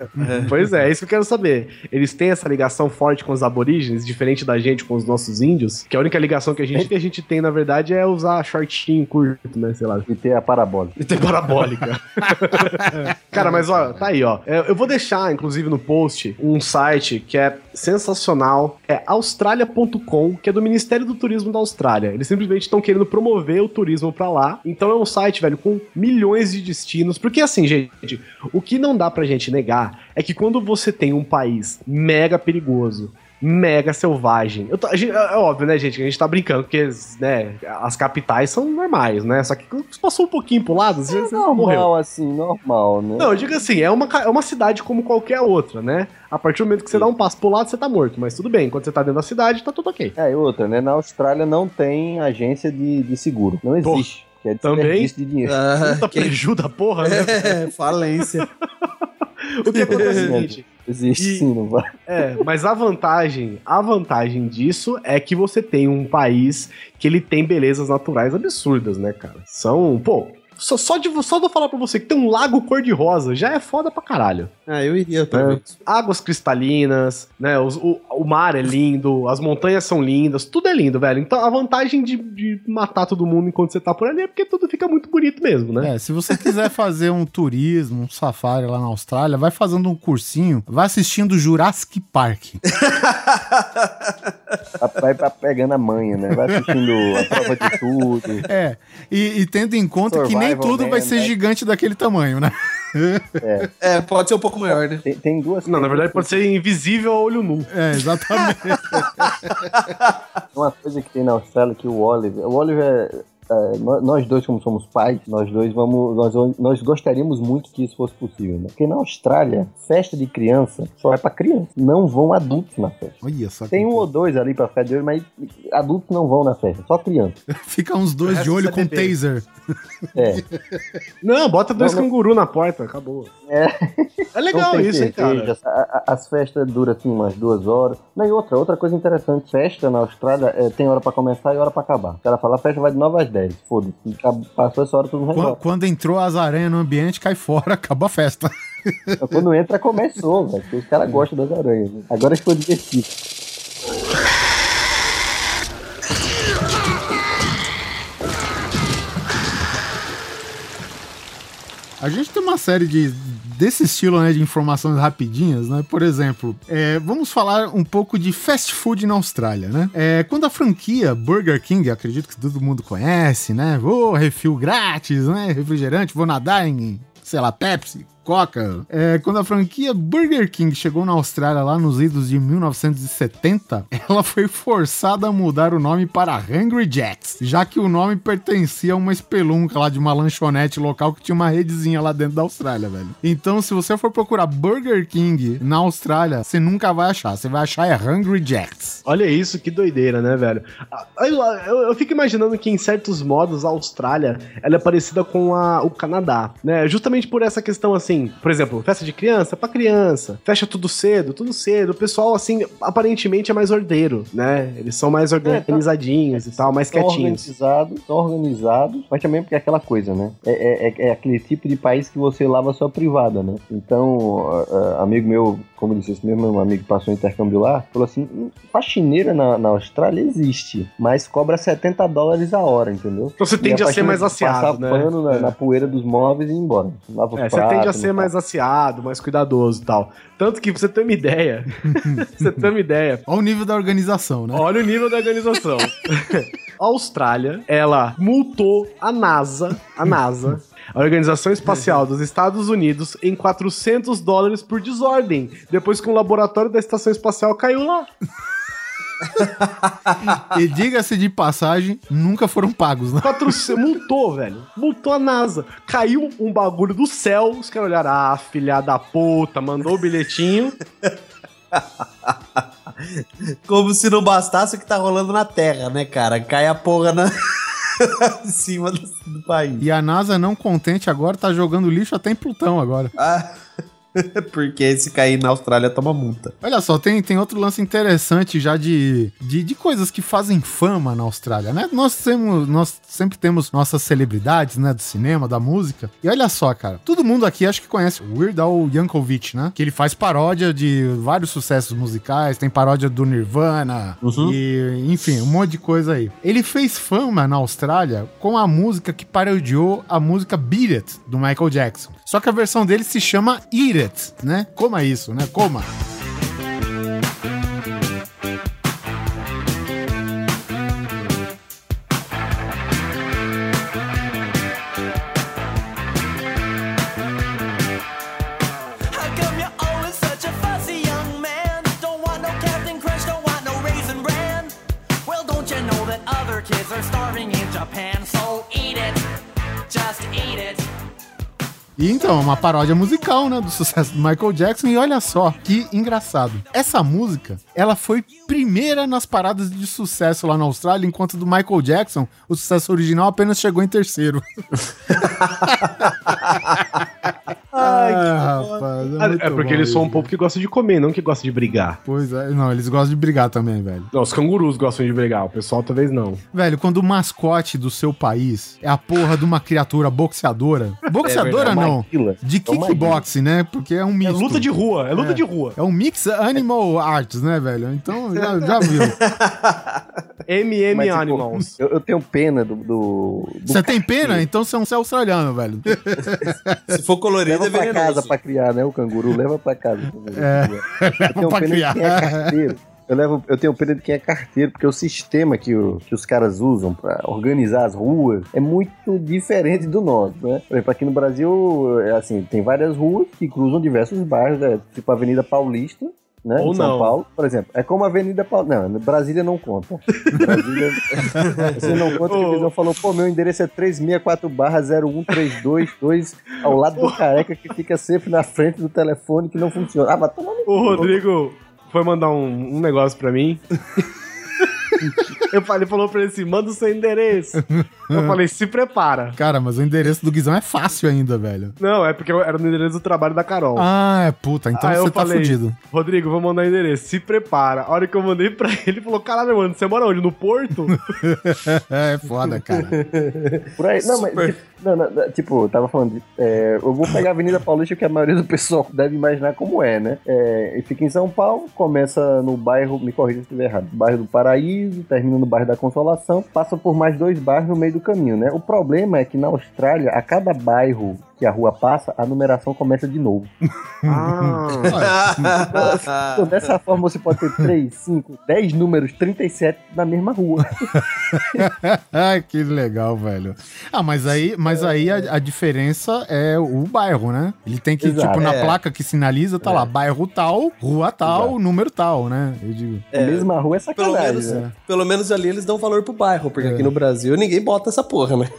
Pois é, é isso que eu quero saber. Eles têm essa ligação forte com os aborígenes, diferente da gente com os nossos índios, que a única ligação que a gente, que a gente tem, na verdade, é usar shortinho curto, né? Sei lá. E ter a parabólica. E ter parabólica. Cara, mas ó, tá aí, ó. É, Eu vou deixar, inclusive, no post, um site que é sensacional. É australia.com, que é do Ministério do Turismo da Austrália. Eles simplesmente estão querendo promover o turismo pra lá. Então é um site, velho, com milhões de destinos. Porque assim, gente, o que não dá pra gente negar é que quando você tem um país mega perigoso, mega selvagem. Eu tô- gente- é óbvio, né, gente, que a gente tá brincando, porque né, as capitais são normais, né? Só que passou um pouquinho pro lado, você, você morreu. Normal, assim, normal, né? Não, eu digo assim, é uma, é uma cidade como qualquer outra, né? A partir do momento que você dá um passo pro lado, você tá morto. Mas tudo bem, quando você tá dentro da cidade, tá tudo ok. É, e outra, né? Na Austrália não tem agência de, de seguro. Não existe. Que é Também? de dinheiro. Ah, Puta quem- preju da porra, né? É, falência. O que acontece é o seguinte, Existe E- sim, não vai. é, mas a vantagem, a vantagem disso é que você tem um país que ele tem belezas naturais absurdas, né, cara? São, pô, só, só de só de eu falar pra você que tem um lago cor-de-rosa já é foda pra caralho. Ah, eu iria É. vez. águas cristalinas, né? os- o, o mar é lindo, as montanhas são lindas, tudo é lindo, velho. Então a vantagem de, de matar todo mundo enquanto você tá por ali é porque tudo fica muito bonito mesmo, né? É, se você quiser fazer um turismo, um safari lá na Austrália, vai fazendo um cursinho, vai assistindo Jurassic Park. Vai pra pegando a manha, né? Vai assistindo a prova de tudo. É, e, e tendo em conta que nem Survival tudo vai Man, ser né? gigante daquele tamanho, né? É, pode ser um pouco maior, né? Tem, tem duas Não, na verdade pode ser invisível a olho nu. É, exatamente. Uma coisa que tem na Austrália que o Oliver. O Oliver. É, nó- nós dois, como somos pais, nós dois vamos. Nós, nós gostaríamos muito que isso fosse possível, né? Porque na Austrália, festa de criança só é pra criança. Não vão adultos na festa. Olha só. Tem que- um ou dois ali pra festa de olho, mas adultos não vão na festa, só criança. Fica uns dois de olho com bebê. taser. É. Não, bota dois Não, não- canguru na porta, acabou. É. É legal isso, hein, cara. a- a- As festas duram assim umas duas horas. Não, e outra, outra coisa interessante, festa na Austrália é, tem hora pra começar e hora pra acabar. O cara fala, a festa vai de 9 às 10. Foda-se. Acab- Passou essa hora, todo mundo Quando, quando entrou as aranhas no ambiente, cai fora, acaba a festa. Quando entra, começou, velho. Os caras gostam das aranhas. né? Agora ficou divertido. A gente tem uma série de desse estilo, né, de informações rapidinhas, né? Por exemplo, é, vamos falar um pouco de fast food na Austrália, né? É, quando a franquia Burger King, acredito que todo mundo conhece, né? Vou refil grátis, né? Refrigerante, vou nadar em, sei lá, Pepsi. Coca. É, quando a franquia Burger King chegou na Austrália lá nos idos de 1970, ela foi forçada a mudar o nome para Hungry Jacks, já que o nome pertencia a uma espelunca lá de uma lanchonete local que tinha uma redezinha lá dentro da Austrália, velho. Então, se você for procurar Burger King na Austrália, você nunca vai achar. Você vai achar é Hungry Jacks. Olha isso, que doideira, né, velho? Ah, Eu, eu- eu fico imaginando que, em certos modos, a Austrália ela é parecida com a- o Canadá, né? Justamente por essa questão, assim, assim, por exemplo, festa de criança pra criança, fecha tudo cedo, tudo cedo. O pessoal, assim, aparentemente é mais ordeiro, né? Eles são mais organizadinhos e tal, mais quietinhos. organizados, são organizados, mas também porque é aquela coisa, né? É, é- é- é aquele tipo de país que você lava a sua privada, né? Então, a- a- amigo meu, como eu disse, esse mesmo amigo que passou um intercâmbio lá, falou assim: "Hum, faxineira na, na Austrália existe, mas cobra 70 dólares a hora, entendeu? Então você tende a ser mais Passar aciado, né? pano na, É. na poeira dos móveis e ir embora. Lava É, você tende a ser mais aciado, mais cuidadoso e tal. Tanto que, pra você ter uma ideia, você ter uma ideia, Olha o nível da organização, né? olha o nível da organização. a Austrália, ela multou a NASA, a NASA, a Organização Espacial dos Estados Unidos, em 400 dólares por desordem, depois que um laboratório da Estação Espacial caiu lá. E diga-se de passagem, nunca foram pagos, né? 400, multou, velho. Multou a NASA. Caiu um bagulho do céu, os caras olharam, ah, filha da puta, mandou o bilhetinho. Como se não bastasse o que tá rolando na Terra, né, cara? Cai a porra na... em cima do, do país. E a NASA, não contente agora, tá jogando lixo até em Plutão agora. Ah, porque se cair na Austrália, toma multa. Olha só, tem, tem outro lance interessante já de, de, de coisas que fazem fama na Austrália, né? Nós, temos, nós sempre temos nossas celebridades, né? Do cinema, da música. E olha só, cara, todo mundo aqui acho que conhece o Weird Al Yankovic, né? Que ele faz paródia de vários sucessos musicais, tem paródia do Nirvana, e enfim, um monte de coisa aí. Ele fez fama na Austrália com a música que parodiou a música Beat It, do Michael Jackson. Só que a versão dele se chama Eat It, né? Coma isso, né? Coma. E então, é uma paródia musical, né, do sucesso do Michael Jackson. E olha só, que engraçado. Essa música, ela foi primeira nas paradas de sucesso lá na Austrália, enquanto do Michael Jackson, o sucesso original apenas chegou em terceiro. Ai, rapaz. Ah, muito É porque bom eles são um povo que gosta de comer, não que gosta de brigar. Pois é, não, eles gostam de brigar também, velho. Não, os cangurus gostam de brigar, o pessoal talvez não. Velho, quando o mascote do seu país é a porra de uma criatura boxeadora. Boxeadora verdade. não. De É kickboxing, né? Porque é um É misto. luta de rua, é luta É. de rua. É um mix animal arts, né, velho? Então, já, já viu. MM Mas, tipo, Animals. Eu, eu tenho pena do. Você tem pena? Então você é um australiano, velho. Se for colorido, Leva é pra venenoso. casa pra criar, né? O canguru leva pra casa. É, Eu tenho pra pena criar. de quem é carteiro. Eu, levo, eu tenho pena de quem é carteiro, porque o sistema que, o- que os caras usam pra organizar as ruas é muito diferente do nosso, né? Por exemplo, aqui no Brasil, é assim, tem várias ruas que cruzam diversos bairros, né? tipo a Avenida Paulista, né? Ou em São não. Paulo, por exemplo. É como a Avenida Paulista. Não, Brasília não conta. Brasília. Você não conta que o Visão falou, pô, meu endereço é 364 barra 01322, ao lado do careca que fica sempre na frente do telefone que não funciona. Ah, mas toma no O. Rodrigo foi mandar um, um negócio pra mim. Eu falei, falou pra ele assim: manda o seu endereço. Eu falei, se prepara. Cara, mas o endereço do Guizão é fácil ainda, velho. Não, é porque eu- era no endereço do trabalho da Carol. Ah, é puta. Então Aí eu você tá falei, fudido. Rodrigo, vou mandar o endereço. Se prepara. A hora que eu mandei pra ele, ele falou: caralho, mano, você mora onde? No Porto? É foda, cara. Por aí, não, mas tipo, não, não, não, tipo, eu tava falando, de, é, eu vou pegar a Avenida Paulista, que a maioria do pessoal deve imaginar como é, né? É, e fica em São Paulo, começa no bairro, me corrija se estiver errado, bairro do Paraíso, termina no bairro da Consolação, passa por mais dois bairros no meio do caminho, né? O problema é que na Austrália, a cada bairro que a rua passa, a numeração começa de novo. ah. Então, dessa forma, você pode ter 3, 5, 10 números, 37 na mesma rua. Ai, que legal, velho. Ah, mas aí, mas aí a, a diferença é o bairro, né? Ele tem que, Exato. tipo, na É. placa que sinaliza, tá lá, bairro tal, rua tal, Exato. número tal, né? Eu digo. A mesma rua é Pelo sacanagem, menos, né? pelo menos ali eles dão valor pro bairro, porque aqui no Brasil ninguém bota essa porra, né?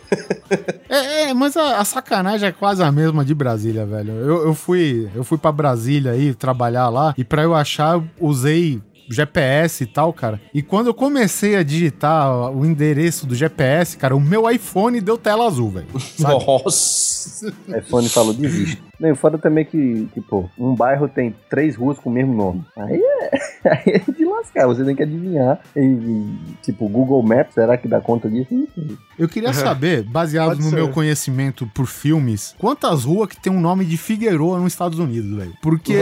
É, é, mas a, a sacanagem é quase a mesma de Brasília, velho. Eu, eu fui eu fui para Brasília aí trabalhar lá e pra eu achar usei GPS e tal, cara. E quando eu comecei a digitar o endereço do GPS, cara, o meu iPhone deu tela azul, velho. Nossa. iPhone falou, desiste. Não, foda também que, tipo, um bairro tem três ruas com o mesmo nome. Aí é, aí é de lascar, você tem que adivinhar. E, e, tipo, Google Maps, será que dá conta disso? Eu queria saber, baseado Pode no ser. meu conhecimento por filmes, quantas ruas que tem um nome de Figueroa nos Estados Unidos, velho? Porque,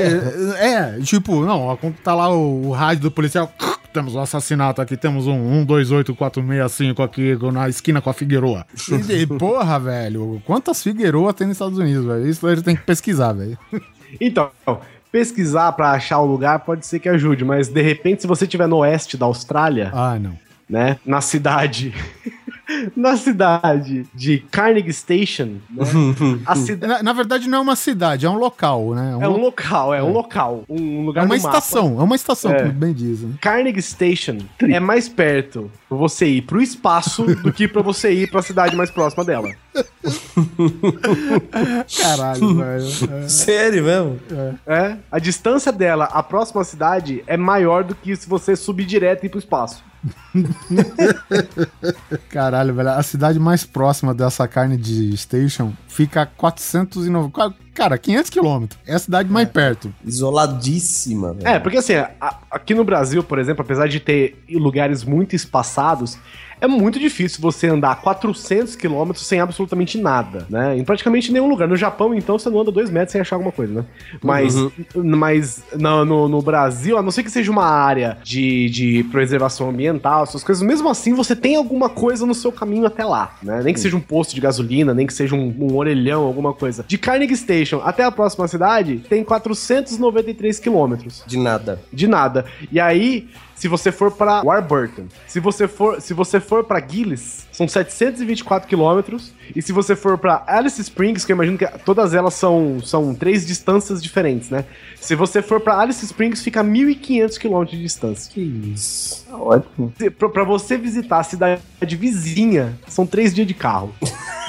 é, tipo, não, tá lá o, o rádio do policial, temos um assassinato aqui, temos um 128465 aqui na esquina com a Figueroa. E, e, porra, velho, quantas Figueroa tem nos Estados Unidos, velho? Isso a gente tem que pesquisar, velho. Então, pesquisar pra achar o lugar pode ser que ajude, mas de repente, se você estiver no oeste da Austrália, Ah, não. né, na cidade. na cidade de Carnegie Station, né, a cida- Na, na verdade, não é uma cidade, é um local, né? é um lo- local, é um local, um lugar é uma no mapa. estação, é uma estação, É. como bem dizem. Carnegie Station é mais perto pra você ir pro espaço do que pra você ir pra cidade mais próxima dela. Caralho, velho. É. Sério mesmo? É, a distância dela à próxima cidade é maior do que se você subir direto e ir pro espaço. Caralho, velho. A cidade mais próxima dessa carne de station fica a 490. Cara, 500 quilômetros. É a cidade mais perto. Isoladíssima, velho. É, porque assim, a- aqui no Brasil, por exemplo, apesar de ter lugares muito espaçados, é muito difícil você andar 400 quilômetros sem absolutamente nada, né? Em praticamente nenhum lugar. No Japão, então, você não anda dois metros sem achar alguma coisa, né? Mas, mas no, no, no Brasil, a não ser que seja uma área de, de preservação ambiental, essas coisas, mesmo assim, você tem alguma coisa no seu caminho até lá, né? Nem que seja um posto de gasolina, nem que seja um, um orelhão, alguma coisa. De Carnegie Station até a próxima cidade, tem 493 quilômetros De nada. de nada. E aí, se você for pra Warburton, se você for, se você for para Gillis, são 724 quilômetros. E se você for pra Alice Springs, que eu imagino que todas elas são, são três distâncias diferentes, né? Se você for pra Alice Springs, fica 1.500 quilômetros de distância. Que isso. Tá ótimo. Pra você visitar a cidade vizinha, são três dias de carro. O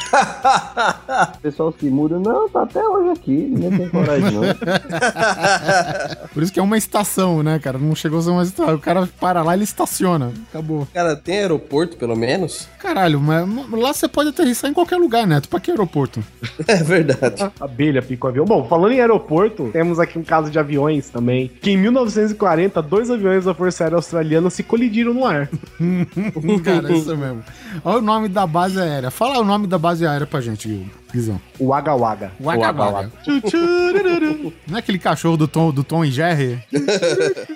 pessoal se muda, não, tá até hoje aqui, ninguém tem coragem não. Por isso que é uma estação, né, cara? Não chegou a ser uma estação. O cara para lá, ele estaciona. Acabou. Cara, tem aeroporto, pelo menos? Caralho, mas lá você pode aterrissar em qualquer lugar, Neto. Pra que aeroporto? É verdade. Abelha pica o avião. Bom, falando em aeroporto, temos aqui um caso de aviões também. Que em 1940, dois aviões da Força Aérea Australiana se colidiram no ar. cara, isso mesmo. Olha o nome da base aérea. Fala o nome da base aérea pra gente, Guizão. O Wagga Wagga. Wagga Wagga. Não é aquele cachorro do Tom, do Tom e Jerry?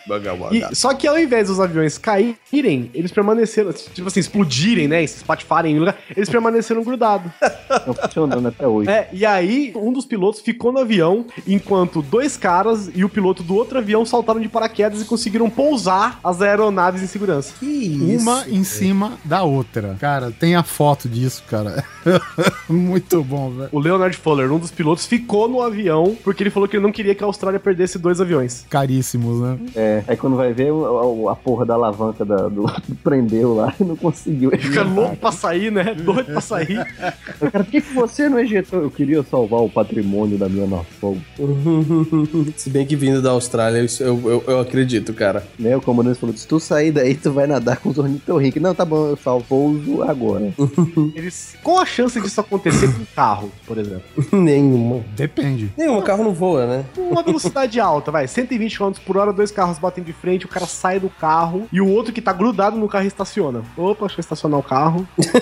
E- só que ao invés dos aviões caírem, eles permaneceram, tipo assim, explodirem, né? E se espatifarem em lugar, eles permaneceram grudados. Não funcionando até hoje. É, e aí, um dos pilotos ficou no avião, enquanto dois caras e o piloto do outro avião saltaram de paraquedas e conseguiram pousar as aeronaves em segurança. Que isso. Uma em cima da outra. Cara, tem a foto disso, cara. Muito bom, velho. O Leonard Fuller, um dos pilotos, ficou no avião porque ele falou que ele não queria que a Austrália perdesse dois aviões. Caríssimos, né? É, aí quando vai ver, o- a, a porra da alavanca da- do, prendeu lá e não conseguiu. Fica louco pra sair, né? Doido pra sair. Cara, por que, que você não ejetou? Eu queria salvar o patrimônio da minha nação. Se bem que vindo da Austrália, isso eu, eu, eu acredito, cara. Né? O comandante falou: se tu sair daí, tu vai nadar com os ornitorrincos. Não, tá bom, eu salvo pouso agora. Eles, qual a chance disso acontecer com carro, por exemplo? Nenhuma. Depende. Nenhum carro não voa, né? Uma velocidade alta, vai, 120 km por hora, dois carros batem de frente, o cara sai do carro e o outro que tá grudado no carro estaciona. Opa, deixa eu estacionar o carro.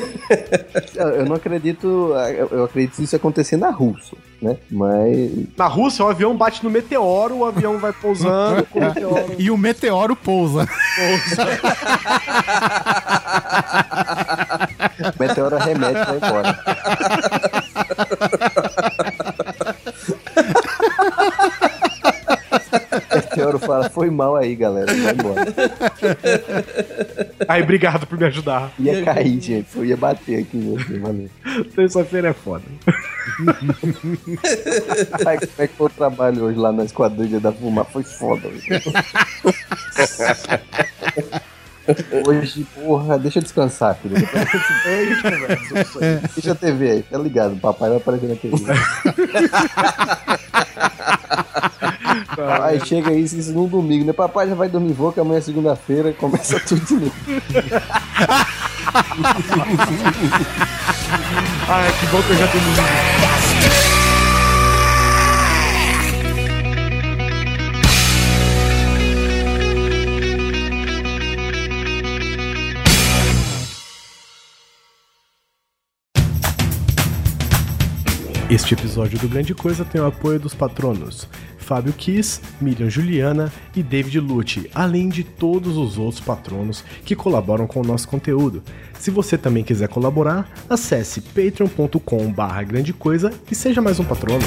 Eu, não acredito, eu, acredito que isso acontecer na Rússia, né? Mas. Na Rússia, o avião bate no meteoro, o avião vai pousando com o meteoro. E o meteoro pousa. O meteoro remete e vai embora. Meteoro fala, foi mal aí, galera. Vai embora. Aí, obrigado por me ajudar. Ia cair, gente. Eu ia bater aqui em você, valeu. Terça-feira é foda. Ai, como é que foi o trabalho hoje lá na Esquadrilha da Fumar? Foi foda. Hoje, porra, deixa eu descansar, filho. Depois a gente conversa isso aí. Deixa a TV aí, tá ligado? O papai vai aparecer na TV. Aí chega isso, isso num domingo, né? Papai já vai dormir, vou que amanhã é segunda-feira, começa tudo de novo. Ai, que bom que eu já tenho. Este episódio do Grande Coisa tem o apoio dos patronos Fábio Kiss, Miriam Juliana e David Lute, além de todos os outros patronos que colaboram com o nosso conteúdo. Se você também quiser colaborar, acesse patreon.com barra grande coisa e seja mais um patrono.